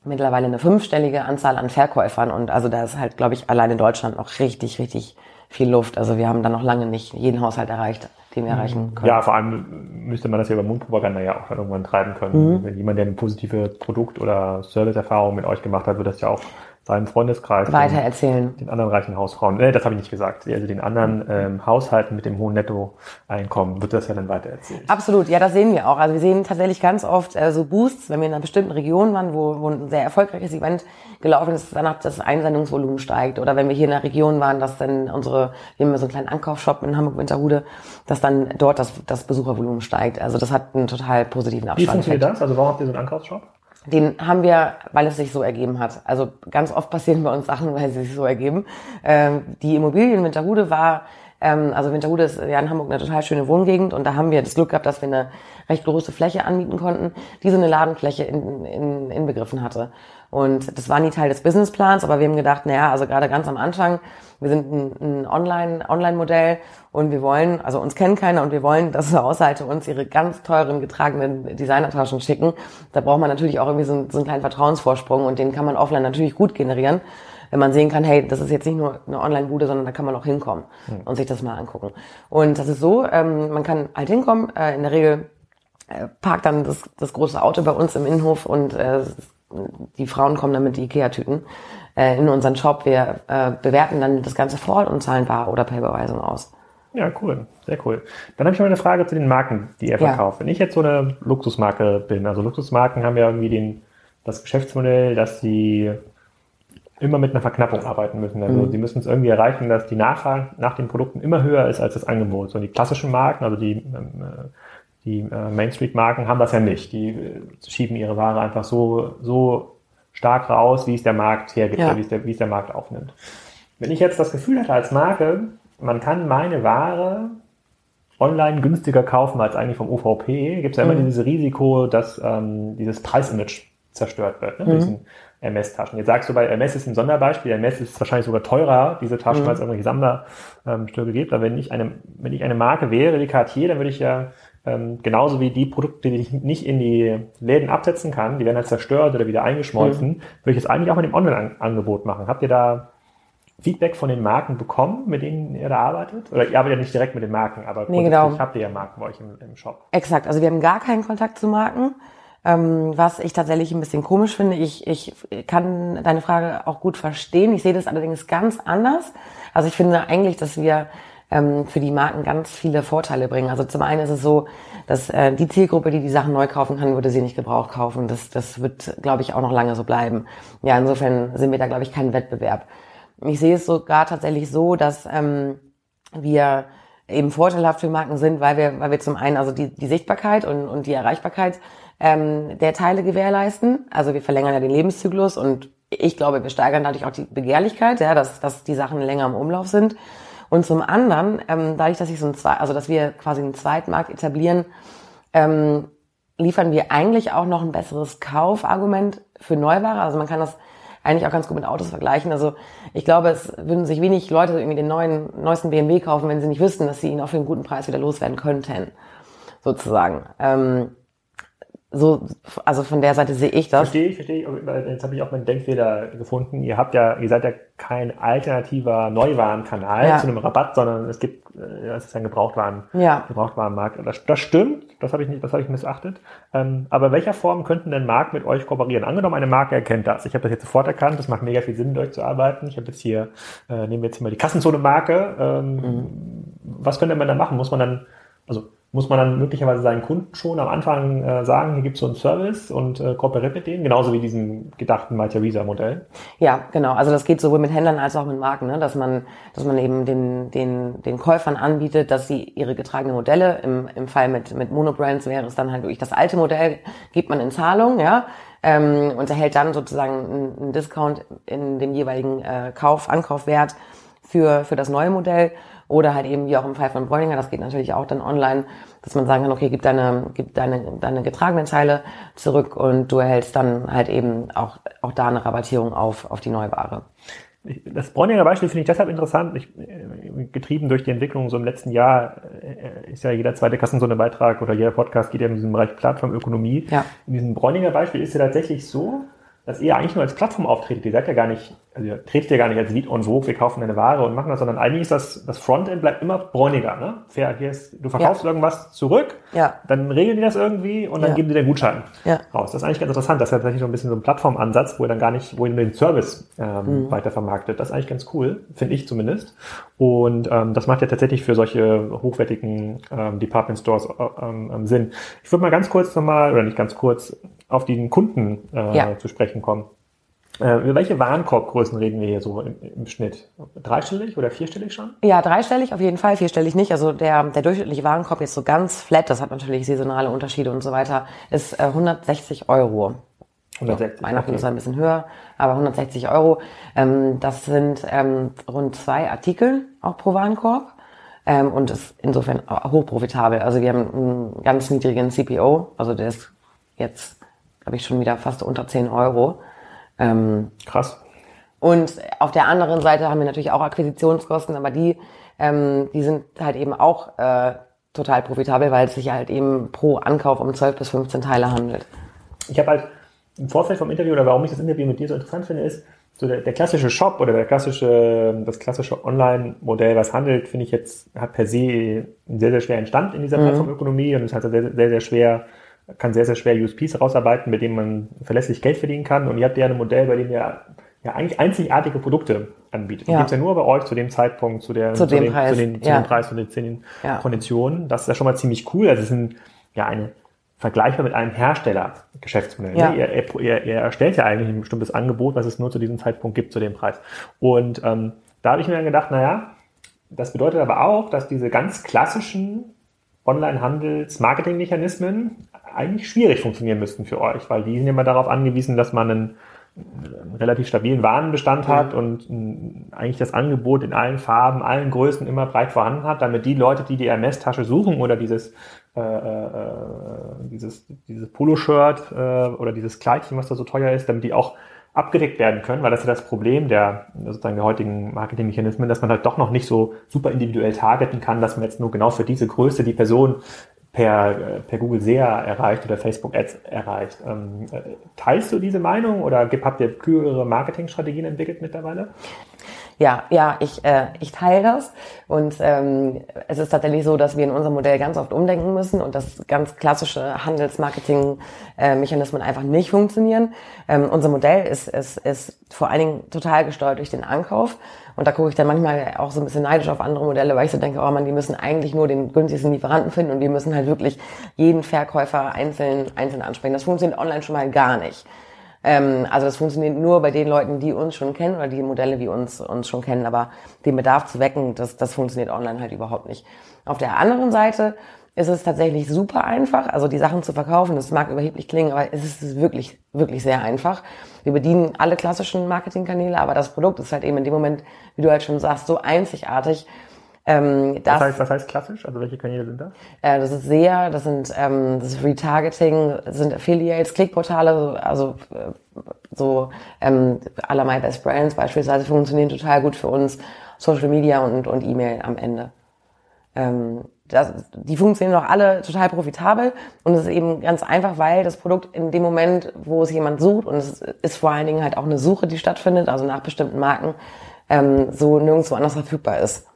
mittlerweile eine fünfstellige Anzahl an Verkäufern. Und also da ist halt, glaube ich, allein in Deutschland noch richtig, richtig viel Luft. Also wir haben da noch lange nicht jeden Haushalt erreicht, wir erreichen können. Ja, vor allem müsste man das ja über Mundpropaganda ja auch irgendwann treiben können. Mhm. Wenn jemand, der eine positive Produkt- oder Serviceerfahrung mit euch gemacht hat, wird das ja auch seinem Freundeskreis weitererzählen. Den, den anderen reichen Hausfrauen, äh, das habe ich nicht gesagt, also den anderen ähm, Haushalten mit dem hohen Nettoeinkommen wird das ja dann weitererzählt. Absolut, ja, das sehen wir auch. Also wir sehen tatsächlich ganz oft äh, so Boosts, wenn wir in einer bestimmten Region waren, wo, wo ein sehr erfolgreiches Event gelaufen ist, danach das Einsendungsvolumen steigt. Oder wenn wir hier in einer Region waren, dass dann unsere, wir haben so einen kleinen Ankaufsshop in Hamburg-Winterhude, dass dann dort das, das Besuchervolumen steigt. Also das hat einen total positiven Abstand. Wie funktioniert das? Also warum habt ihr so einen Ankaufsshop? Den haben wir, weil es sich so ergeben hat. Also ganz oft passieren bei uns Sachen, weil sie sich so ergeben. Ähm, die Immobilie in Winterhude war, ähm, also Winterhude ist ja in Hamburg eine total schöne Wohngegend und da haben wir das Glück gehabt, dass wir eine recht große Fläche anmieten konnten, die so eine Ladenfläche in, in, inbegriffen hatte. Und das war nie Teil des Businessplans, aber wir haben gedacht, naja, also gerade ganz am Anfang, wir sind ein, ein Online, Online-Modell und wir wollen, also uns kennen keiner und wir wollen, dass Haushalte uns ihre ganz teuren getragenen Designertaschen schicken. Da braucht man natürlich auch irgendwie so, einen, so einen kleinen Vertrauensvorsprung und den kann man offline natürlich gut generieren wenn man sehen kann, hey, das ist jetzt nicht nur eine Online-Bude, sondern da kann man auch hinkommen mhm. und sich das mal angucken. Und das ist so, ähm, man kann halt hinkommen, äh, in der Regel äh, parkt dann das, das große Auto bei uns im Innenhof und äh, die Frauen kommen dann mit Ikea-Tüten äh, in unseren Shop. Wir äh, bewerten dann das Ganze vor Ort und zahlen Bar- oder Paybeweisung aus. Ja, cool. Sehr cool. Dann habe ich noch eine Frage zu den Marken, die ihr verkauft. Ja. Wenn ich jetzt so eine Luxusmarke bin, also Luxusmarken haben ja irgendwie den, das Geschäftsmodell, dass sie immer mit einer Verknappung arbeiten müssen. Also mhm. sie müssen es irgendwie erreichen, dass die Nachfrage nach den Produkten immer höher ist als das Angebot. So die klassischen Marken, also die ähm, äh, die äh, Main Street Marken haben das ja nicht. Die äh, schieben ihre Ware einfach so, so stark raus, wie es der Markt hergibt, ja. wie, es der, wie es der Markt aufnimmt. Wenn ich jetzt das Gefühl hatte als Marke, man kann meine Ware online günstiger kaufen als eigentlich vom OVP, gibt es ja immer mhm. dieses Risiko, dass ähm, dieses Preisimage zerstört wird, ne? Mhm. diesen MS-Taschen. Jetzt sagst du, bei MS ist ein Sonderbeispiel. MS ist wahrscheinlich sogar teurer, diese Taschen, mhm. weil es irgendwelche Sammlerstücke ähm, gibt. Aber wenn ich eine, wenn ich eine Marke wäre, wie Cartier, dann würde ich ja ähm, genauso wie die Produkte, die ich nicht in die Läden absetzen kann, die werden halt zerstört oder wieder eingeschmolzen, mhm. würde ich es eigentlich auch mit dem Online-Angebot machen. Habt ihr da Feedback von den Marken bekommen, mit denen ihr da arbeitet? Oder ihr arbeitet ja nicht direkt mit den Marken, aber nee, genau. habt ihr ja Marken bei euch im, im Shop. Exakt, also wir haben gar keinen Kontakt zu Marken. Ähm, was ich tatsächlich ein bisschen komisch finde. Ich, ich kann deine Frage auch gut verstehen. Ich sehe das allerdings ganz anders. Also ich finde eigentlich, dass wir ähm, für die Marken ganz viele Vorteile bringen. Also zum einen ist es so, dass äh, die Zielgruppe, die die Sachen neu kaufen kann, würde sie nicht gebraucht kaufen. Das, das wird, glaube ich, auch noch lange so bleiben. Ja, insofern sind wir da, glaube ich, kein Wettbewerb. Ich sehe es sogar tatsächlich so, dass ähm, wir eben vorteilhaft für Marken sind, weil wir, weil wir zum einen also die, die Sichtbarkeit und, und die Erreichbarkeit ähm, der Teile gewährleisten. Also wir verlängern ja den Lebenszyklus und ich glaube, wir steigern dadurch auch die Begehrlichkeit, ja, dass, dass die Sachen länger im Umlauf sind. Und zum anderen, ähm, dadurch, dass ich so ein Zwei, also dass wir quasi einen Zweitmarkt etablieren, ähm, liefern wir eigentlich auch noch ein besseres Kaufargument für Neuware. Also man kann das eigentlich auch ganz gut mit Autos vergleichen. Also ich glaube, es würden sich wenig Leute irgendwie den neuen, neuesten BMW kaufen, wenn sie nicht wüssten, dass sie ihn auch für einen guten Preis wieder loswerden könnten, sozusagen. Ähm, so, also von der Seite sehe ich das. Verstehe ich, verstehe ich. Jetzt habe ich auch meinen Denkfehler gefunden. Ihr habt ja, ihr seid ja kein alternativer Neuwarenkanal ja. zu einem Rabatt, sondern es gibt, äh, es ist ein Gebrauchtwaren, ja. Gebrauchtwarenmarkt. Das, das stimmt, das habe ich nicht, das habe ich missachtet. Ähm, aber welcher Form könnten denn Marken mit euch kooperieren? Angenommen, eine Marke erkennt das. Ich habe das jetzt sofort erkannt, das macht mega viel Sinn, mit euch zu arbeiten. Ich habe jetzt hier, äh, nehmen wir jetzt mal die Kassenzone-Marke. Ähm, mhm. Was könnte man da machen? Muss man dann, also muss man dann möglicherweise seinen Kunden schon am Anfang äh, sagen, hier gibt es so einen Service und äh, kooperiert mit denen, genauso wie diesem gedachten MyTheresa-Modell? Ja, genau. Also das geht sowohl mit Händlern als auch mit Marken, ne? dass man, dass man eben den, den, den Käufern anbietet, dass sie ihre getragenen Modelle, im, im Fall mit, mit Monobrands wäre es dann halt wirklich das alte Modell, gibt man in Zahlung, ja, ähm, und erhält dann sozusagen einen Discount in dem jeweiligen äh, Kauf, Ankaufwert für, für das neue Modell oder halt eben wie auch im Fall von Bräuninger, das geht natürlich auch dann online, dass man sagen kann, okay, gib deine, gib deine, deine getragenen Teile zurück und du erhältst dann halt eben auch, auch da eine Rabattierung auf, auf die Neuware. Das Bräuninger Beispiel finde ich deshalb interessant. Ich, äh, getrieben durch die Entwicklung so im letzten Jahr äh, ist ja jeder zweite Kassenzone-Beitrag oder jeder Podcast geht ja in diesem Bereich Plattformökonomie. Ja. In diesem Bräuninger Beispiel ist ja tatsächlich so, dass ihr eigentlich nur als Plattform auftretet. Ihr seid ja gar nicht, also ihr tretet ja gar nicht als Lead on Vogue, wir kaufen eine Ware und machen das, sondern eigentlich ist das, das Frontend bleibt immer bräuniger, ne? Fair, hier ist, du verkaufst ja. irgendwas zurück, ja. dann regeln die das irgendwie und dann ja. geben die den Gutschein ja. raus. Das ist eigentlich ganz interessant. Das ist ja tatsächlich so ein bisschen so ein Plattformansatz, wo ihr dann gar nicht, wo ihr den Service ähm, mhm. weiter vermarktet. Das ist eigentlich ganz cool, finde ich zumindest. Und ähm, das macht ja tatsächlich für solche hochwertigen ähm, Department Stores äh, ähm, Sinn. Ich würde mal ganz kurz nochmal, oder nicht ganz kurz, auf den Kunden äh, ja. zu sprechen kommen. Äh, über welche Warenkorbgrößen reden wir hier so im, im, Schnitt? Dreistellig oder vierstellig schon? Ja, dreistellig auf jeden Fall, vierstellig nicht. Also der, der durchschnittliche Warenkorb jetzt so ganz flat, das hat natürlich saisonale Unterschiede und so weiter, ist äh, 160 Euro. 160. Ja, Weihnachten okay. ist ein bisschen höher, aber 160 Euro. Ähm, das sind ähm, rund zwei Artikel auch pro Warenkorb ähm, und ist insofern hochprofitabel. Also wir haben einen ganz niedrigen CPO, also der ist jetzt, glaube ich, schon wieder fast unter 10 Euro. Ähm, Krass. Und auf der anderen Seite haben wir natürlich auch Akquisitionskosten, aber die, ähm, die sind halt eben auch äh, total profitabel, weil es sich halt eben pro Ankauf um 12 bis 15 Teile handelt. Ich habe halt im Vorfeld vom Interview oder warum ich das Interview mit dir so interessant finde, ist, so der, der klassische Shop oder der klassische, das klassische Online-Modell, was handelt, finde ich jetzt, hat per se einen sehr, sehr schweren Stand in dieser mhm. Plattformökonomie und es hat sehr, sehr, sehr schwer, kann sehr, sehr schwer USPs herausarbeiten, mit denen man verlässlich Geld verdienen kann. Und ihr habt ja ein Modell, bei dem ihr ja eigentlich einzigartige Produkte anbietet. Die ja. gibt's ja nur bei euch zu dem Zeitpunkt, zu, der, zu, zu, dem, den, Preis. zu, den, zu ja. dem Preis und den, zu den ja. Konditionen. Das ist ja schon mal ziemlich cool. Also es ist ein, ja eine vergleichbar mit einem Hersteller-Geschäftsmodell. Ja. Ihr, ihr, ihr erstellt ja eigentlich ein bestimmtes Angebot, was es nur zu diesem Zeitpunkt gibt, zu dem Preis. Und ähm, da habe ich mir dann gedacht, naja, das bedeutet aber auch, dass diese ganz klassischen Online-Handels-Marketing-Mechanismen eigentlich schwierig funktionieren müssten für euch, weil die sind immer darauf angewiesen, dass man einen, einen relativ stabilen Warenbestand mhm. hat und ein, eigentlich das Angebot in allen Farben, allen Größen immer breit vorhanden hat, damit die Leute, die die Hermes-Tasche suchen oder dieses äh, äh, dieses, dieses Poloshirt äh, oder dieses Kleidchen, was da so teuer ist, damit die auch abgedeckt werden können, weil das ist ja das Problem der sozusagen der heutigen Marketingmechanismen, dass man halt doch noch nicht so super individuell targeten kann, dass man jetzt nur genau für diese Größe die Person per, äh, per Google SEA erreicht oder Facebook Ads erreicht. Ähm, äh, teilst du diese Meinung oder habt ihr klügere Marketingstrategien entwickelt mittlerweile? Ja, ja, ich, äh, ich teile das. Und ähm, es ist tatsächlich so, dass wir in unserem Modell ganz oft umdenken müssen und dass ganz klassische Handelsmarketing-Mechanismen einfach nicht funktionieren. Ähm, unser Modell ist, ist, ist vor allen Dingen total gesteuert durch den Ankauf. Und da gucke ich dann manchmal auch so ein bisschen neidisch auf andere Modelle, weil ich so denke, oh man, die müssen eigentlich nur den günstigsten Lieferanten finden und die müssen halt wirklich jeden Verkäufer einzeln, einzeln ansprechen. Das funktioniert online schon mal gar nicht. Ähm, also das funktioniert nur bei den Leuten, die uns schon kennen oder die Modelle, wie uns uns schon kennen. Aber den Bedarf zu wecken, das, das funktioniert online halt überhaupt nicht. Auf der anderen Seite ist es tatsächlich super einfach, also die Sachen zu verkaufen. Das mag überheblich klingen, aber es ist wirklich, wirklich sehr einfach. Wir bedienen alle klassischen Marketingkanäle, aber das Produkt ist halt eben in dem Moment, wie du halt schon sagst, so einzigartig, ähm, das, was, heißt, was heißt klassisch? Also welche Kanäle sind das? Äh, das ist SEA, das sind ähm, das ist Retargeting, das sind Affiliates, Klickportale, also äh, so ähm, aller My Best Brands beispielsweise funktionieren total gut für uns. Social Media und, und E-Mail am Ende. Ähm, das, die funktionieren auch alle total profitabel und es ist eben ganz einfach, weil das Produkt in dem Moment, wo es jemand sucht und es ist vor allen Dingen halt auch eine Suche, die stattfindet, also nach bestimmten Marken, ähm, so nirgendwo anders verfügbar ist.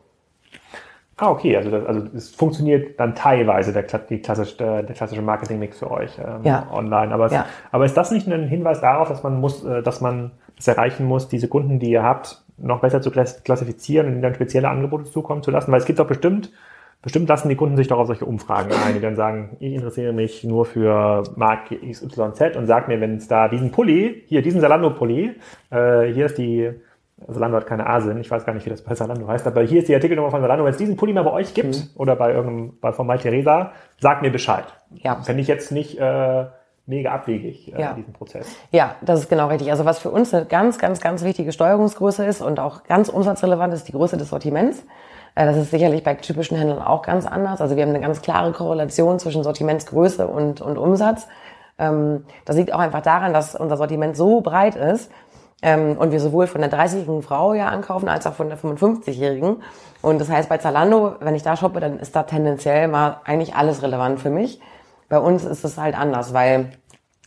Ah, okay, also, das, also es funktioniert dann teilweise der, die klassische, der klassische Marketing-Mix für euch ähm, ja. online. Aber, es, ja. aber ist das nicht ein Hinweis darauf, dass man muss, äh, dass man es erreichen muss, diese Kunden, die ihr habt, noch besser zu klassifizieren und ihnen dann spezielle Angebote zukommen zu lassen? Weil es gibt doch bestimmt, bestimmt lassen die Kunden sich doch auf solche Umfragen ein, die dann sagen, ich interessiere mich nur für Marke XYZ und sag mir, wenn es da diesen Pulli, hier diesen Salando-Pulli, äh, hier ist die Salando hat keine Asin, ich weiß gar nicht, wie das bei Salando heißt, aber hier ist die Artikelnummer von Salando. Wenn es diesen Pulli mal bei euch gibt mhm. oder bei irgendeinem, bei von Mai Theresa, sagt mir Bescheid. Ja. Fände ich jetzt nicht äh, mega abwegig, äh, ja. diesen Prozess. Ja, das ist genau richtig. Also was für uns eine ganz, ganz, ganz wichtige Steuerungsgröße ist und auch ganz umsatzrelevant ist die Größe des Sortiments. Äh, das ist sicherlich bei typischen Händlern auch ganz anders. Also wir haben eine ganz klare Korrelation zwischen Sortimentsgröße und, und Umsatz. Ähm, das liegt auch einfach daran, dass unser Sortiment so breit ist, ähm, und wir sowohl von der 30-jährigen Frau ja ankaufen, als auch von der 55-jährigen. Und das heißt, bei Zalando, wenn ich da shoppe, dann ist da tendenziell mal eigentlich alles relevant für mich. Bei uns ist es halt anders, weil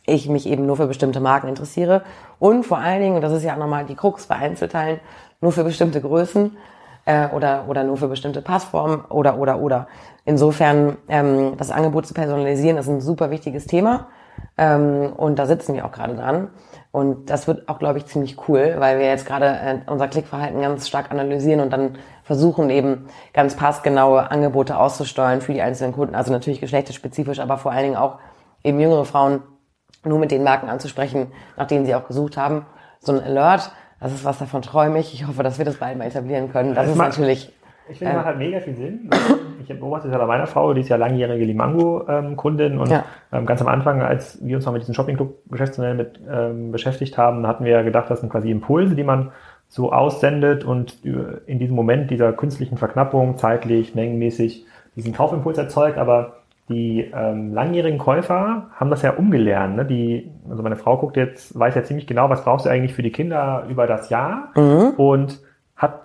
ich mich eben nur für bestimmte Marken interessiere. Und vor allen Dingen, und das ist ja auch nochmal die Krux bei Einzelteilen, nur für bestimmte Größen äh, oder, oder nur für bestimmte Passformen oder, oder, oder. Insofern, ähm, das Angebot zu personalisieren ist ein super wichtiges Thema. Ähm, und da sitzen wir auch gerade dran. Und das wird auch, glaube ich, ziemlich cool, weil wir jetzt gerade äh, unser Klickverhalten ganz stark analysieren und dann versuchen eben ganz passgenaue Angebote auszusteuern für die einzelnen Kunden. Also natürlich geschlechterspezifisch, aber vor allen Dingen auch eben jüngere Frauen nur mit den Marken anzusprechen, nach denen sie auch gesucht haben. So ein Alert, das ist was davon träume ich. Ich hoffe, dass wir das bald mal etablieren können. Das, das ist natürlich ich finde, das macht halt mega viel Sinn. Ich beobachte es ja bei meiner Frau, die ist ja langjährige Limango-Kundin und ja. ähm, ganz am Anfang, als wir uns mal mit diesem Shopping-Club-Geschäftsmodell mit ähm, beschäftigt haben, hatten wir ja gedacht, das sind quasi Impulse, die man so aussendet und in diesem Moment dieser künstlichen Verknappung zeitlich, mengenmäßig diesen Kaufimpuls erzeugt, aber die ähm, langjährigen Käufer haben das ja umgelernt. Ne? Die, also meine Frau guckt jetzt, weiß ja ziemlich genau, was brauchst du eigentlich für die Kinder über das Jahr mhm. und hat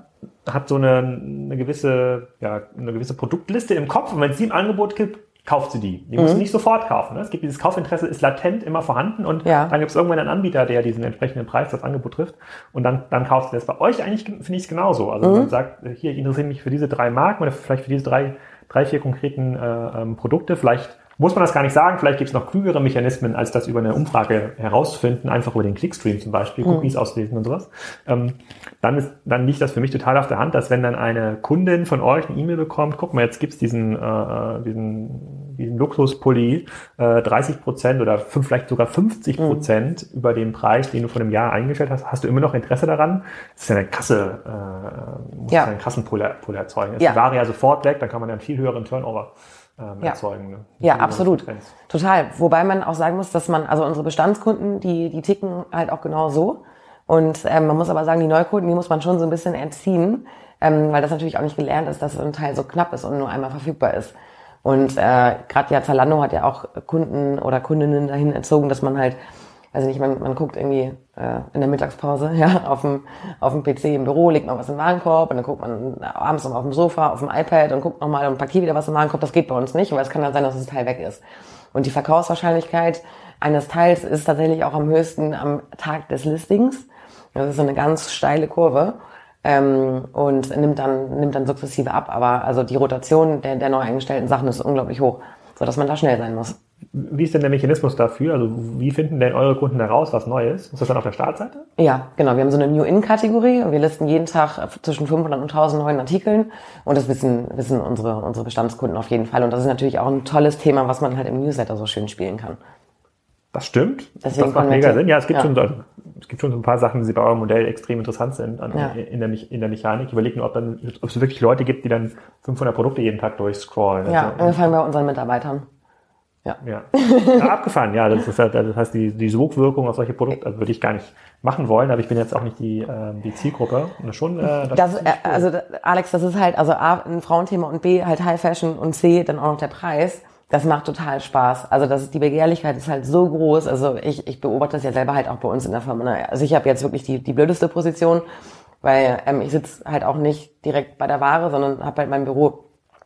hat so eine, eine gewisse, ja, eine gewisse Produktliste im Kopf und wenn es die im Angebot gibt, kauft sie die. Die mhm. muss sie nicht sofort kaufen. Ne? Es gibt dieses Kaufinteresse, ist latent immer vorhanden und ja. dann gibt es irgendwann einen Anbieter, der diesen entsprechenden Preis, das Angebot trifft und dann, dann kauft sie das. Bei euch eigentlich finde ich es genauso. Also mhm. man sagt, hier, ich interessiere mich für diese drei Marken oder vielleicht für diese drei, drei vier konkreten äh, ähm, Produkte. Vielleicht muss man das gar nicht sagen. Vielleicht gibt es noch klügere Mechanismen, als das über eine Umfrage herauszufinden, einfach über den Clickstream zum Beispiel, mhm. Cookies auslesen und sowas. Ähm, dann, ist, dann liegt das für mich total auf der Hand, dass wenn dann eine Kundin von euch eine E-Mail bekommt, guck mal, jetzt gibt's diesen, äh, äh diesen, diesen Luxuspulli äh, 30 Prozent oder fünf, vielleicht sogar 50 Prozent mhm. über den Preis, den du vor einem Jahr eingestellt hast, hast du immer noch Interesse daran? Das ist ja eine krasse, äh, muss ja. einen krassen Pull, Pull erzeugen. Ist ja. die Ware ja sofort weg, dann kann man ja einen viel höheren Turnover ähm, ja. erzeugen. Ne? Ja, absolut. Total. Wobei man auch sagen muss, dass man, also unsere Bestandskunden, die, die ticken halt auch genau so. Und ähm, man muss aber sagen, die Neukunden, die muss man schon so ein bisschen erziehen, ähm, weil das natürlich auch nicht gelernt ist, dass ein Teil so knapp ist und nur einmal verfügbar ist. Und äh, gerade ja Zalando hat ja auch Kunden oder Kundinnen dahin erzogen, dass man halt, also nicht, man, man guckt irgendwie äh, in der Mittagspause ja auf dem auf dem PC im Büro, legt noch was im Warenkorb und dann guckt man abends noch auf dem Sofa, auf dem iPad und guckt nochmal und parkiert wieder was im Warenkorb. Das geht bei uns nicht, weil es kann dann sein, dass das Teil weg ist. Und die Verkaufswahrscheinlichkeit eines Teils ist tatsächlich auch am höchsten am Tag des Listings. Das ist so eine ganz steile Kurve ähm, und nimmt dann, nimmt dann sukzessive ab. Aber also die Rotation der, der neu eingestellten Sachen ist unglaublich hoch, so dass man da schnell sein muss. Wie ist denn der Mechanismus dafür? Also wie finden denn eure Kunden heraus, was neu ist? Ist das dann auf der Startseite? Ja, genau. Wir haben so eine New-In-Kategorie und wir listen jeden Tag zwischen 500 und 1000 neuen Artikeln und das wissen, wissen unsere, unsere Bestandskunden auf jeden Fall. Und das ist natürlich auch ein tolles Thema, was man halt im Newsletter so schön spielen kann. Das stimmt. Deswegen das macht mega Sinn. Ja, es gibt, ja. schon, also, es gibt schon so ein paar Sachen, die bei eurem Modell extrem interessant sind an, Ja. in, der, in der Mechanik. Ich überlege nur, ob, dann, ob es wirklich Leute gibt, die dann 500 Produkte jeden Tag durchscrollen. Ja, Also, angefangen bei unseren Mitarbeitern. Ja. ja, abgefahren. Ja, das ist halt, das heißt, die, die Sogwirkung auf solche Produkte also würde ich gar nicht machen wollen, aber ich bin jetzt auch nicht die, ähm, die Zielgruppe. Und das schon, äh, Das, ist äh, also Alex, das ist halt also A, ein Frauenthema und B, halt High Fashion und C, dann auch noch der Preis. Das macht total Spaß. Also das ist, die Begehrlichkeit ist halt so groß. Also ich, ich beobachte das ja selber halt auch bei uns in der Firma. Also ich habe jetzt wirklich die, die blödeste Position, weil ähm, ich sitze halt auch nicht direkt bei der Ware, sondern habe halt mein Büro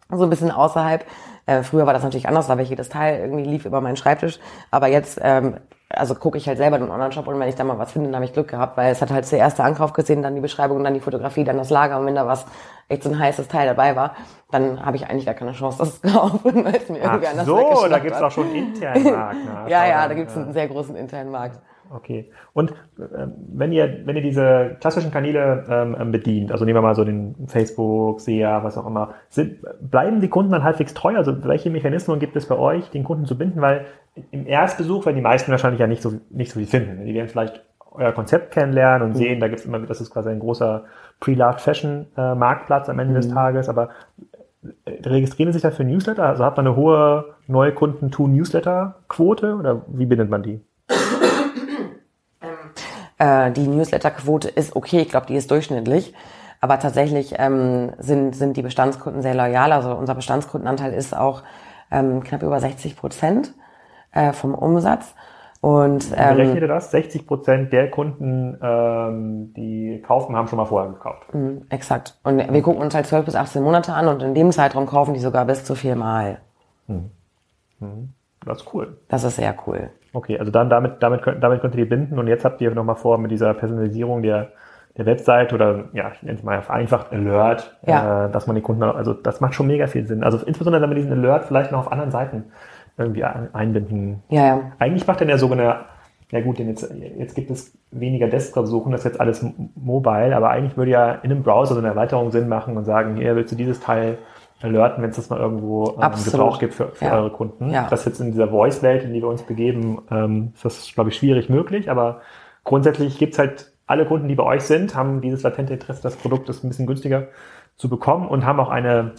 so ein bisschen außerhalb. Äh, früher war das natürlich anders, da war jedes Teil irgendwie lief über meinen Schreibtisch. Aber jetzt, ähm, also gucke ich halt selber in den Online-Shop und wenn ich da mal was finde, dann habe ich Glück gehabt, weil es hat halt zuerst der Ankauf gesehen, dann die Beschreibung, dann die Fotografie, dann das Lager und wenn da was echt so ein heißes Teil dabei war, dann habe ich eigentlich gar keine Chance, das zu kaufen, weil es mir irgendwie Ach anders so, da gibt's hat. auch schon einen internen Markt. Na, Ja, ja, da gibt's einen sehr großen internen Markt. Okay. Und äh, wenn ihr, wenn ihr diese klassischen Kanäle ähm, ähm, bedient, also nehmen wir mal so den Facebook, SEA, was auch immer, sind, bleiben die Kunden dann halbwegs treu? Also welche Mechanismen gibt es bei euch, den Kunden zu binden? Weil im Erstbesuch werden die meisten wahrscheinlich ja nicht so, nicht so viel finden. Die werden vielleicht euer Konzept kennenlernen und sehen, da gibt's immer, das ist quasi ein großer Pre-Loved Fashion äh, Marktplatz am Ende des Tages, aber äh, registrieren Sie sich dafür Newsletter? Also hat man eine hohe Neukunden-to-Newsletter-Quote oder wie bindet man die? Äh, die Newsletter-Quote ist okay, ich glaube, die ist durchschnittlich. Aber tatsächlich ähm, sind, sind die Bestandskunden sehr loyal. Also unser Bestandskundenanteil ist auch ähm, knapp über 60 Prozent äh, vom Umsatz. Und Wie ähm, rechnet ihr das? 60 Prozent der Kunden, ähm, die kaufen, haben schon mal vorher gekauft. exakt. Und wir gucken uns halt 12 bis 18 Monate an und in dem Zeitraum kaufen die sogar bis zu viermal. Das ist cool. Das ist sehr cool. Okay, also dann damit, damit, könnt, damit könnt ihr die binden und jetzt habt ihr nochmal vor mit dieser Personalisierung der, der Website oder ja, ich nenne es mal vereinfacht Alert, Ja. äh, dass man die Kunden, also das macht schon mega viel Sinn. Also insbesondere wenn man diesen Alert vielleicht noch auf anderen Seiten irgendwie ein- einbinden Ja, ja. Eigentlich macht denn der sogenannte, ja gut, denn jetzt, jetzt gibt es weniger Desktop-Suchen, das ist jetzt alles mobile, aber eigentlich würde ja in einem Browser so eine Erweiterung Sinn machen und sagen, hier willst du dieses Teil alerten, wenn es das mal irgendwo ähm. Gebrauch gibt für, für Ja. eure Kunden. Ja. Das jetzt in dieser Voice-Welt, in die wir uns begeben, ähm, ist das, glaube ich, schwierig möglich, aber grundsätzlich gibt's halt alle Kunden, die bei euch sind, haben dieses latente Interesse, das Produkt ist ein bisschen günstiger zu bekommen und haben auch eine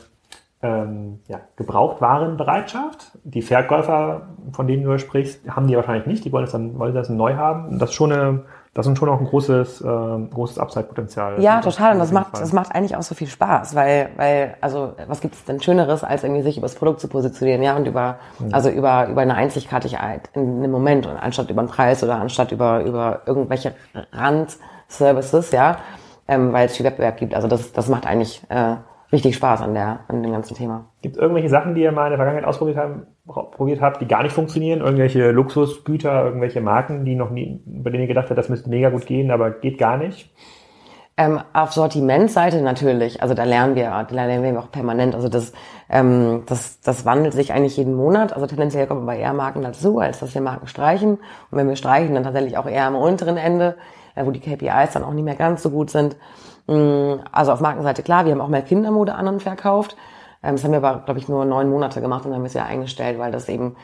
ähm, ja, Gebrauchtwarenbereitschaft. Die Verkäufer, von denen du sprichst, haben die wahrscheinlich nicht. Die wollen es dann, wollen das neu haben. Das ist schon eine, das ist schon auch ein großes, ähm, großes Upside-Potenzial. Ja, total. Und das macht, Fall. das macht eigentlich auch so viel Spaß, weil, weil, also, was gibt es denn Schöneres, als irgendwie sich über das Produkt zu positionieren, ja, und über, also über, über eine Einzigartigkeit in einem Moment und anstatt über einen Preis oder anstatt über, über irgendwelche Randservices, ja, ähm, weil es viel Wettbewerb gibt. Also das, das macht eigentlich äh, richtig Spaß an der, an dem ganzen Thema. Gibt es irgendwelche Sachen, die ihr mal in der Vergangenheit ausprobiert haben, probiert habt, die gar nicht funktionieren? Irgendwelche Luxusgüter, irgendwelche Marken, die noch nie, bei denen ihr gedacht habt, das müsste mega gut gehen, aber geht gar nicht? Ähm, auf Sortimentseite natürlich, also da lernen wir, da lernen wir auch permanent. Also das, ähm, das, das wandelt sich eigentlich jeden Monat. Also tendenziell kommen aber eher Marken dazu, als dass wir Marken streichen. Und wenn wir streichen, dann tatsächlich auch eher am unteren Ende, äh, wo die KPIs dann auch nicht mehr ganz so gut sind. Mm, Also auf Markenseite klar, wir haben auch mal Kindermode an und verkauft. Ähm, Das haben wir aber, glaube ich, nur neun Monate gemacht und dann haben wir es ja eingestellt, weil das eben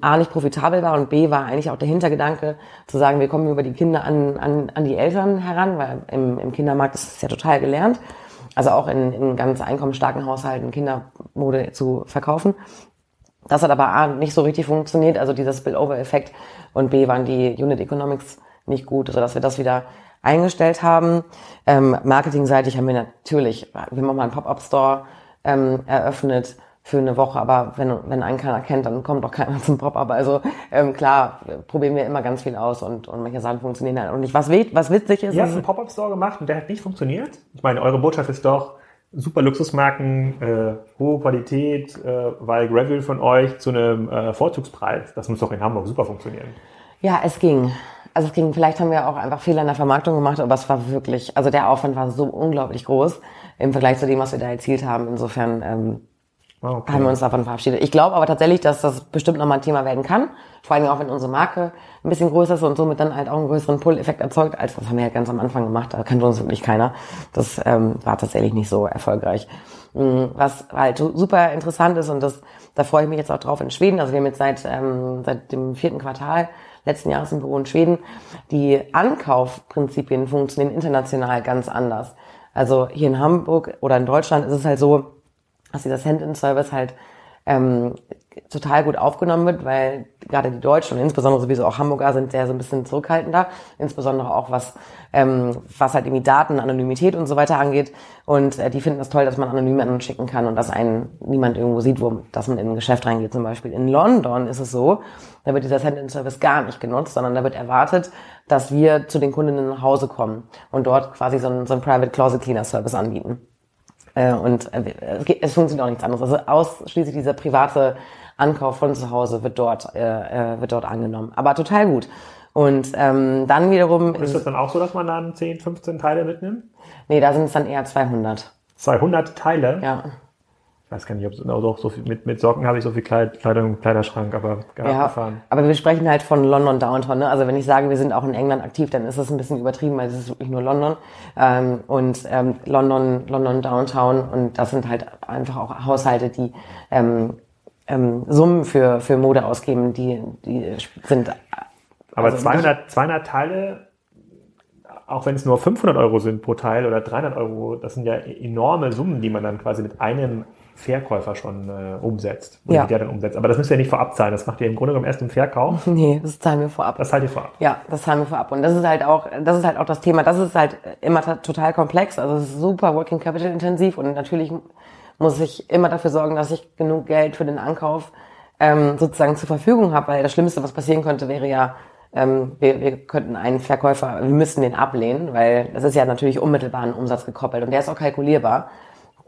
A nicht profitabel war und B war eigentlich auch der Hintergedanke zu sagen, wir kommen über die Kinder an, an, an die Eltern heran, weil im, im Kindermarkt ist es ja total gelernt. Also auch in, in ganz einkommensstarken Haushalten Kindermode zu verkaufen. Das hat aber A nicht so richtig funktioniert, also dieser Spillover-Effekt und B waren die Unit Economics nicht gut, sodass wir das wieder eingestellt haben. Ähm, Marketingseitig haben wir natürlich, wir auch mal einen Pop-Up-Store ähm, eröffnet für eine Woche, aber wenn, wenn einen keiner kennt, dann kommt doch keiner zum Pop-Up. Also ähm, klar, probieren wir immer ganz viel aus und, und manche Sachen funktionieren halt auch nicht. Was, was witzig ist... Ihr habt einen Pop-Up-Store gemacht und der hat nicht funktioniert? Ich meine, eure Botschaft ist doch, super Luxusmarken, äh, hohe Qualität, äh, weil Gravel von euch zu einem äh, Vorzugspreis. Das muss doch in Hamburg super funktionieren. Ja, es ging. Also es ging, vielleicht haben wir auch einfach Fehler in der Vermarktung gemacht, aber es war wirklich, also der Aufwand war so unglaublich groß im Vergleich zu dem, was wir da erzielt haben. Insofern ähm, Ah, okay. haben wir uns davon verabschiedet. Ich glaube aber tatsächlich, dass das bestimmt nochmal ein Thema werden kann. Vor allem auch, wenn unsere Marke ein bisschen größer ist und somit dann halt auch einen größeren Pull-Effekt erzeugt, als das haben wir ja ganz am Anfang gemacht. Da kannte uns wirklich keiner. Das ähm, war tatsächlich nicht so erfolgreich. Mm, was halt super interessant ist und das, da freue ich mich jetzt auch drauf in Schweden. Also wir haben jetzt seit, ähm, seit dem vierten Quartal letzten Jahres im Büro in Schweden. Die Ankaufprinzipien funktionieren international ganz anders. Also hier in Hamburg oder in Deutschland ist es halt so, dass dieser Send-in-Service halt ähm, total gut aufgenommen wird, weil gerade die Deutschen und insbesondere sowieso auch Hamburger sind sehr so ein bisschen zurückhaltender, insbesondere auch was ähm, was halt irgendwie Daten, Anonymität und so weiter angeht. Und äh, die finden es das toll, dass man anonym an uns schicken kann und dass einen niemand irgendwo sieht, wo dass man in ein Geschäft reingeht zum Beispiel. In London ist es so, da wird dieser Send-in-Service gar nicht genutzt, sondern da wird erwartet, dass wir zu den Kundinnen nach Hause kommen und dort quasi so einen, so Private Closet Cleaner Service anbieten. Äh, und äh, es funktioniert auch nichts anderes. Also ausschließlich dieser private Ankauf von zu Hause wird dort, äh, äh wird dort angenommen. Aber total gut. Und ähm, dann wiederum... Und ist das dann auch so, dass man dann 10, 15 Teile mitnimmt? Nee, da sind es dann eher 200. 200 Teile? Ja weiß gar nicht, ob also auch so viel, mit, mit Socken habe ich so viel Kleid, Kleidung Kleiderschrank, aber ja, gefahren. Aber wir sprechen halt von London Downtown. Ne? Also wenn ich sage, wir sind auch in England aktiv, dann ist das ein bisschen übertrieben, weil es ist wirklich nur London ähm, und ähm, London, London Downtown und das sind halt einfach auch Haushalte, die ähm, ähm, Summen für für Mode ausgeben, die die sind. Aber also 200 200 Teile auch wenn es nur 500 Euro sind pro Teil oder 300 Euro, das sind ja enorme Summen, die man dann quasi mit einem Verkäufer schon äh, umsetzt. Oder ja. der dann umsetzt. Aber das müsst ihr nicht vorab zahlen. Das macht ihr im Grunde genommen erst im Verkauf. Nee, das zahlen wir vorab. Das zahlt ihr vorab. Ja, das zahlen wir vorab. Und das ist halt auch, das ist halt auch das Thema. Das ist halt immer total komplex. Also es ist super Working Capital intensiv und natürlich muss ich immer dafür sorgen, dass ich genug Geld für den Ankauf ähm, sozusagen zur Verfügung habe, weil das Schlimmste, was passieren könnte, wäre ja, ähm, wir, wir könnten einen Verkäufer, wir müssten den ablehnen, weil das ist ja natürlich unmittelbar an Umsatz gekoppelt und der ist auch kalkulierbar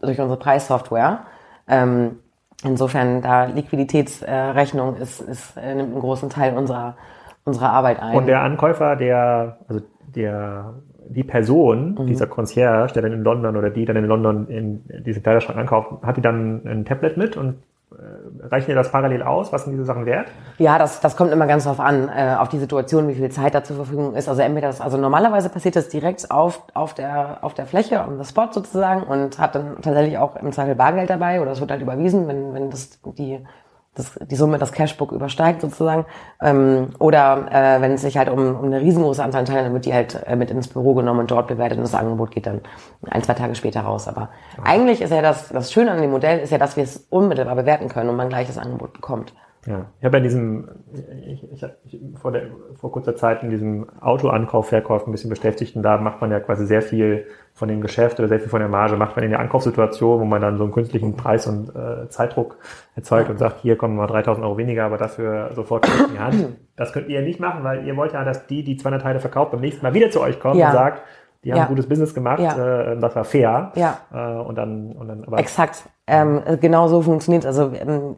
durch unsere Preissoftware. Ähm, insofern, da Liquiditätsrechnung ist, ist, äh, nimmt einen großen Teil unserer, unserer Arbeit ein. Und der Ankäufer, der, also der, die Person, mhm. dieser Concierge, der dann in London oder die dann in London in diesen Kleiderschrank ankauft, hat die dann ein Tablet mit und äh, reichen ihr das parallel aus? Was sind diese Sachen wert? Ja, das, das kommt immer ganz drauf an, äh, auf die Situation, wie viel Zeit da zur Verfügung ist. Also entweder das, also normalerweise passiert das direkt auf, auf der, auf der Fläche, on the spot sozusagen und hat dann tatsächlich auch im Zweifel Bargeld dabei oder es wird halt überwiesen, wenn, wenn das die das, die Summe das Cashbook übersteigt sozusagen. Ähm, oder äh, wenn es sich halt um, um eine riesengroße Anzahl an Teilen, dann wird die halt äh, mit ins Büro genommen und dort bewertet und das Angebot geht dann ein, zwei Tage später raus. Aber ja. eigentlich ist ja das, das Schöne an dem Modell ist ja, dass wir es unmittelbar bewerten können und man gleich das Angebot bekommt. Ja, ich habe ja in diesem, ich, ich, ich, vor, der, vor kurzer Zeit in diesem Autoankauf, Verkauf ein bisschen beschäftigt und da macht man ja quasi sehr viel von dem Geschäft oder sehr viel von der Marge macht man in der Ankaufssituation, wo man dann so einen künstlichen Preis und äh, Zeitdruck erzeugt und sagt, hier kommen mal 3000 Euro weniger, aber dafür sofort in die Hand. Das könnt ihr nicht machen, weil ihr wollt ja, dass die, die 200 Teile verkauft, beim nächsten Mal wieder zu euch kommen ja. und sagt, die haben ja. ein gutes Business gemacht, ja. äh, das war fair. Ja. Äh, und dann, und dann aber Exakt. Ähm, genau so funktioniert Also ähm,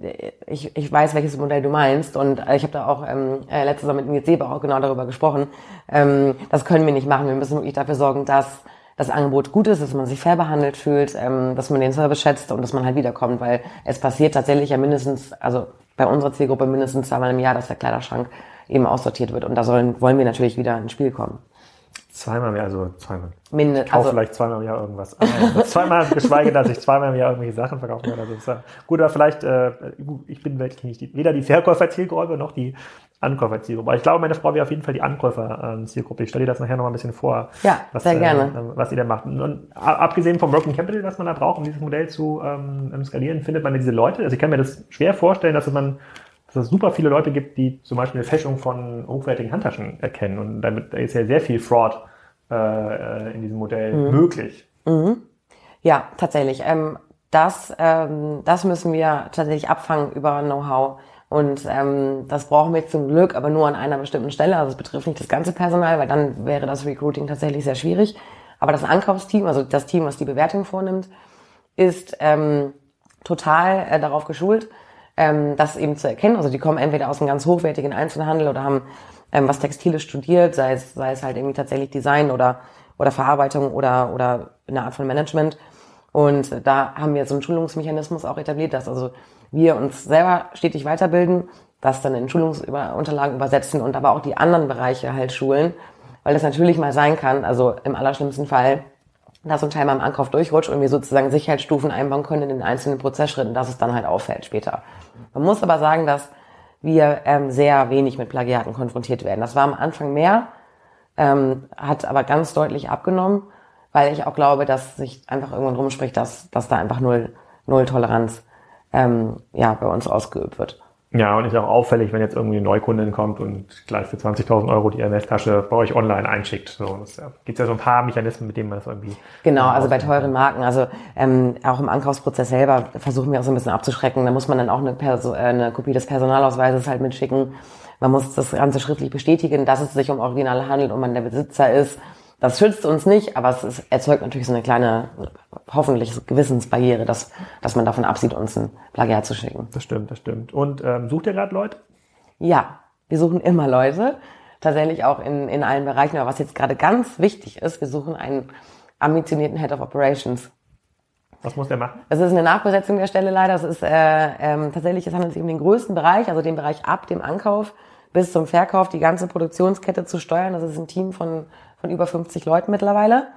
ich, ich weiß, welches Modell du meinst und äh, ich habe da auch ähm, äh, letztes Mal mit Nils Seber auch genau darüber gesprochen. Ähm, das können wir nicht machen. Wir müssen wirklich dafür sorgen, dass das Angebot gut ist, dass man sich fair behandelt fühlt, ähm, dass man den Service schätzt und dass man halt wiederkommt, weil es passiert tatsächlich ja mindestens, also bei unserer Zielgruppe mindestens zweimal im Jahr, dass der Kleiderschrank eben aussortiert wird und da sollen, wollen wir natürlich wieder ins Spiel kommen. Zweimal im Jahr, also zweimal. Minde, ich kaufe also, vielleicht zweimal im Jahr irgendwas. Aber zweimal, geschweige, dass ich zweimal im Jahr irgendwelche Sachen verkaufen werde. Also ist, gut, aber vielleicht, äh, ich bin wirklich nicht die, weder die Verkäuferzielgruppe noch die Ankäuferzielgruppe. Aber ich glaube, meine Frau wäre auf jeden Fall die Ankäuferzielgruppe. Ich stelle dir das nachher noch mal ein bisschen vor. Ja, was, sehr äh, gerne. was ihr da macht. Und abgesehen vom Working Capital, was man da braucht, um dieses Modell zu ähm, skalieren, findet man diese Leute. Also ich kann mir das schwer vorstellen, dass man dass es super viele Leute gibt, die zum Beispiel eine Fälschung von hochwertigen Handtaschen erkennen. Und damit ist ja sehr viel Fraud äh, in diesem Modell mhm. möglich. Mhm. Ja, tatsächlich. Ähm, das, ähm, das müssen wir tatsächlich abfangen über Know-how. Und ähm, das brauchen wir zum Glück, aber nur an einer bestimmten Stelle. Also es betrifft nicht das ganze Personal, weil dann wäre das Recruiting tatsächlich sehr schwierig. Aber das Ankaufsteam, also das Team, was die Bewertung vornimmt, ist ähm, total äh, darauf geschult, ähm, das eben zu erkennen. Also die kommen entweder aus einem ganz hochwertigen Einzelhandel oder haben ähm, was Textiles studiert, sei es, sei es halt irgendwie tatsächlich Design oder, oder Verarbeitung oder, oder eine Art von Management. Und da haben wir so einen Schulungsmechanismus auch etabliert, dass also wir uns selber stetig weiterbilden, das dann in Schulungsunterlagen übersetzen und aber auch die anderen Bereiche halt schulen, weil das natürlich mal sein kann, also im allerschlimmsten Fall, dass ein Teil mal im Ankauf durchrutscht und wir sozusagen Sicherheitsstufen einbauen können in den einzelnen Prozessschritten, dass es dann halt auffällt später. Man muss aber sagen, dass wir ähm, sehr wenig mit Plagiaten konfrontiert werden. Das war am Anfang mehr, ähm, hat aber ganz deutlich abgenommen, weil ich auch glaube, dass sich einfach irgendwann rumspricht, dass, dass da einfach null, null Toleranz ähm, ja, bei uns ausgeübt wird. Ja, und ist auch auffällig, wenn jetzt irgendwie eine Neukundin kommt und gleich für 20.000 Euro die MS-Tasche bei euch online einschickt. So, es ja, gibt ja so ein paar Mechanismen, mit denen man das irgendwie. Genau, also bei teuren Marken, also ähm, auch im Ankaufsprozess selber versuchen wir auch so ein bisschen abzuschrecken. Da muss man dann auch eine, Perso äh, eine Kopie des Personalausweises halt mitschicken. Man muss das Ganze schriftlich bestätigen, dass es sich um Originale handelt und man der Besitzer ist. Das schützt uns nicht, aber es ist, erzeugt natürlich so eine kleine, hoffentlich Gewissensbarriere, dass, dass man davon absieht, uns ein Plagiat zu schicken. Das stimmt, das stimmt. Und ähm, sucht ihr gerade Leute? Ja, wir suchen immer Leute. Tatsächlich auch in, in allen Bereichen. Aber was jetzt gerade ganz wichtig ist, wir suchen einen ambitionierten Head of Operations. Was muss der machen? Es ist eine Nachbesetzung der Stelle leider. Es ist äh, ähm, tatsächlich, es handelt sich um den größten Bereich, also den Bereich ab dem Ankauf bis zum Verkauf, die ganze Produktionskette zu steuern. Das ist ein Team von von über 50 Leuten mittlerweile.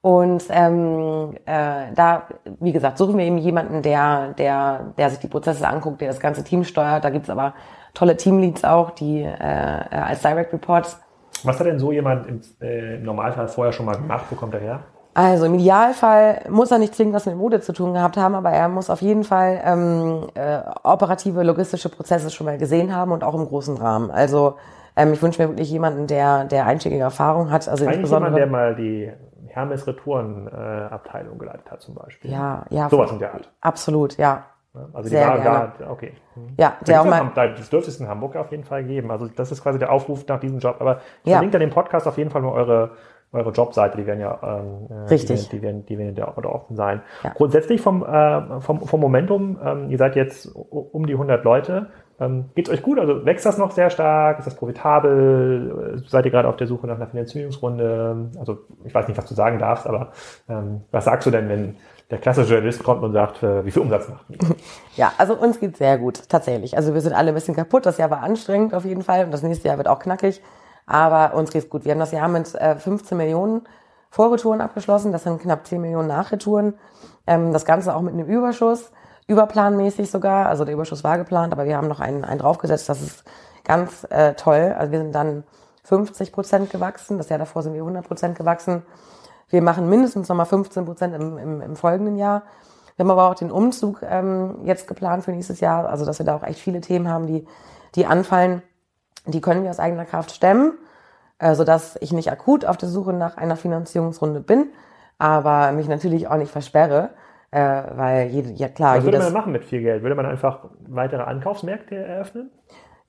Und ähm, äh, da, wie gesagt, suchen wir eben jemanden, der, der, der sich die Prozesse anguckt, der das ganze Team steuert. Da gibt's aber tolle Teamleads auch, die äh, als Direct Reports. Was hat denn so jemand im, äh, im Normalfall vorher schon mal gemacht? Wo kommt er her? Also im Idealfall muss er nicht zwingend was mit Mode zu tun gehabt haben, aber er muss auf jeden Fall ähm, äh, operative, logistische Prozesse schon mal gesehen haben und auch im großen Rahmen. Also ähm, ich wünsche mir wirklich jemanden, der, der einschlägige Erfahrung hat. Also Eigentlich jemand, der mal die Hermes Retouren äh, Abteilung geleitet hat zum Beispiel. Ja, ja. Sowas in der Art. Absolut, ja. Also die Sehr war gerne. da, okay. Mhm. Ja, der auch mal. Das dürfte es in Hamburg auf jeden Fall geben. Also das ist quasi der Aufruf nach diesem Job. Aber ich ja. verlinke ja den Podcast auf jeden Fall nur eure eure Jobseite, die werden ja ähm, äh, Richtig. Die, werden, die werden, die werden da offen sein. Ja. Grundsätzlich vom, äh, vom, vom Momentum, ähm, ihr seid jetzt um die 100 Leute. Ähm, Geht euch gut? Also wächst das noch sehr stark? Ist das profitabel? Seid ihr gerade auf der Suche nach einer Finanzierungsrunde? Also ich weiß nicht, was du sagen darfst, aber ähm, was sagst du denn, wenn der klassische Journalist kommt und sagt, äh, wie viel Umsatz macht ihr? Ja, also uns geht's sehr gut, tatsächlich. Also wir sind alle ein bisschen kaputt. Das Jahr war anstrengend auf jeden Fall und das nächste Jahr wird auch knackig. Aber uns geht's gut. Wir haben das Jahr mit äh, 15 Millionen Vorretouren abgeschlossen. Das sind knapp 10 Millionen Nachretouren. Ähm, das Ganze auch mit einem Überschuss überplanmäßig sogar. Also der Überschuss war geplant, aber wir haben noch einen, einen draufgesetzt. Das ist ganz äh, toll. Also wir sind dann 50 Prozent gewachsen. Das Jahr davor sind wir 100 Prozent gewachsen. Wir machen mindestens nochmal 15 Prozent im, im, im folgenden Jahr. Wir haben aber auch den Umzug ähm, jetzt geplant für nächstes Jahr. Also dass wir da auch echt viele Themen haben, die, die anfallen. Die können wir aus eigener Kraft stemmen, äh, sodass ich nicht akut auf der Suche nach einer Finanzierungsrunde bin, aber mich natürlich auch nicht versperre äh, weil jede, ja klar. Was würde man machen mit viel Geld? Würde man einfach weitere Ankaufsmärkte eröffnen?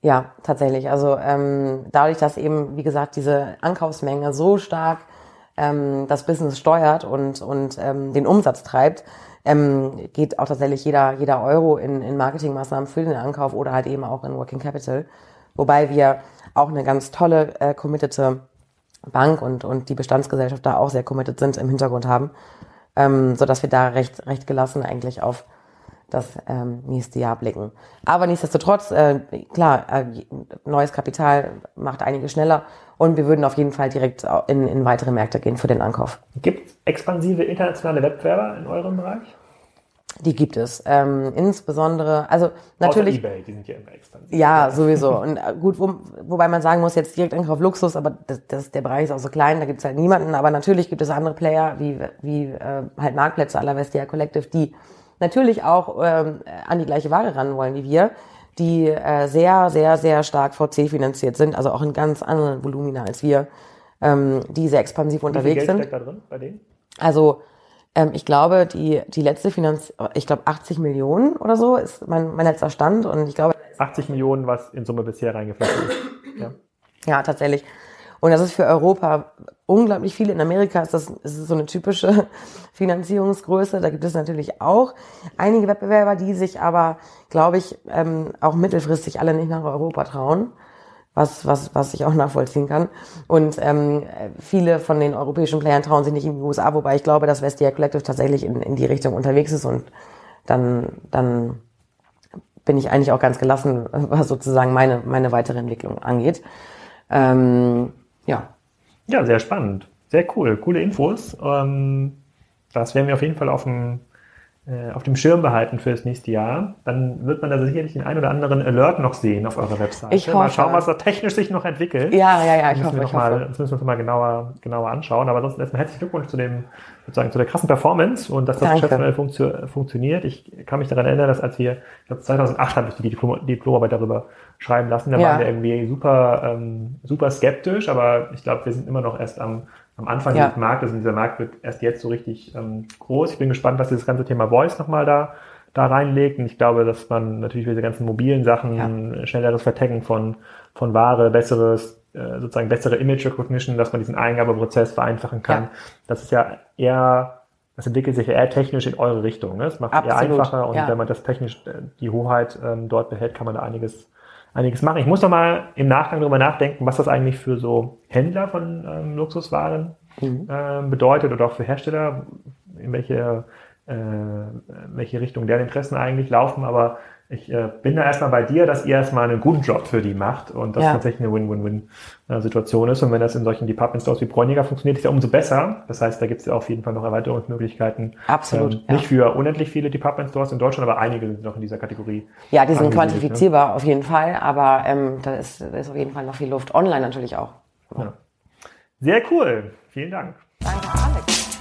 Ja, tatsächlich. Also ähm, dadurch, dass eben, wie gesagt, diese Ankaufsmenge so stark ähm, das Business steuert und, und ähm, den Umsatz treibt, ähm, geht auch tatsächlich jeder, jeder Euro in, in Marketingmaßnahmen für den Ankauf oder halt eben auch in Working Capital. Wobei wir auch eine ganz tolle, äh, committete Bank und, und die Bestandsgesellschaft da auch sehr committed sind im Hintergrund haben ähm, so dass wir da recht, recht gelassen eigentlich auf das ähm, nächste Jahr blicken. Aber nichtsdestotrotz, äh, klar, äh, neues Kapital macht einige schneller und wir würden auf jeden Fall direkt in, in weitere Märkte gehen für den Ankauf. Gibt expansive internationale Wettbewerber in eurem Bereich? Die gibt es. Ähm, insbesondere, also natürlich. Außer eBay, die sind ja immer expansiv. Ja, sowieso. Und äh, gut, wo, wobei man sagen muss, jetzt direkt Einkauf Luxus, aber das, das, der Bereich ist auch so klein, da gibt es halt niemanden. Aber natürlich gibt es andere Player, wie, wie äh, halt Marktplätze aller Vestia Collective, die natürlich auch ähm, an die gleiche Ware ran wollen wie wir, die äh, sehr, sehr, sehr stark VC finanziert sind, also auch in ganz anderen Volumina als wir, ähm, die sehr expansiv unterwegs sind. Steckt da drin bei denen? Also Ähm, ich glaube, die, die letzte Finanz, ich glaube 80 Millionen oder so ist mein, mein letzter Stand und ich glaube. 80 Millionen, was in Summe bisher reingeflossen ist. Ja. ja, tatsächlich. Und das ist für Europa unglaublich viel. In Amerika ist das, ist so eine typische Finanzierungsgröße. Da gibt es natürlich auch einige Wettbewerber, die sich aber, glaube ich, ähm, auch mittelfristig alle nicht nach Europa trauen was, was, was ich auch nachvollziehen kann. Und ähm, viele von den europäischen Playern trauen sich nicht in die USA, wobei ich glaube, dass Vestia Collective tatsächlich in, in die Richtung unterwegs ist und dann, dann bin ich eigentlich auch ganz gelassen, was sozusagen meine, meine weitere Entwicklung angeht. Ähm, ja. Ja, sehr spannend. Sehr cool. Coole Infos. Ähm, das werden wir auf jeden Fall auf dem auf dem Schirm behalten für das nächste Jahr. Dann wird man da sicherlich den ein oder anderen Alert noch sehen auf eurer Website. Ich hoffe. Mal schauen, was da technisch sich noch entwickelt. Ja, ja, ja, ich hoffe. Wir ich mal, hoffe. Das müssen wir uns mal genauer, genauer anschauen. Aber ansonsten erstmal herzlichen Glückwunsch zu dem, sozusagen zu der krassen Performance und dass das Geschäftsmodell funktio funktioniert. Ich kann mich daran erinnern, dass als wir, ich glaube 2008 habe ich die Diplom Diplomarbeit darüber schreiben lassen, da ja. waren wir irgendwie super, ähm, super skeptisch, aber ich glaube, wir sind immer noch erst am am Anfang ja. des Marktes und dieser Markt wird erst jetzt so richtig ähm, groß. Ich bin gespannt, was dieses ganze Thema Voice nochmal da, da reinlegt. Und ich glaube, dass man natürlich diese ganzen mobilen Sachen, ja. schnelleres Vertaggen von, von Ware, besseres, äh, sozusagen bessere Image Recognition, dass man diesen Eingabeprozess vereinfachen kann. Ja. Das ist ja eher, das entwickelt sich ja eher technisch in eure Richtung. Ne? Das macht es eher einfacher und wenn man das technisch äh, die Hoheit ähm, dort behält, kann man da einiges einiges machen. Ich muss noch mal im Nachgang darüber nachdenken, was das eigentlich für so Händler von ähm, Luxuswaren mhm. äh, bedeutet oder auch für Hersteller, in welche, äh, welche Richtung deren Interessen eigentlich laufen. Aber ich äh, bin da erstmal bei dir, dass ihr erstmal einen guten Job für die macht und das ja. tatsächlich eine Win-Win-Win-Situation ist. Und wenn das in solchen Department Stores wie Bräuniger funktioniert, ist ja umso besser. Das heißt, da gibt es ja auf jeden Fall noch Erweiterungsmöglichkeiten. Absolut. Ähm, nicht für unendlich viele Department Stores in Deutschland, aber einige sind noch in dieser Kategorie. Ja, die sind ne? quantifizierbar ne? auf jeden Fall, aber ähm, da, ist, da ist auf jeden Fall noch viel Luft. Online natürlich auch. Ja. Sehr cool. Vielen Dank. Danke, Alex.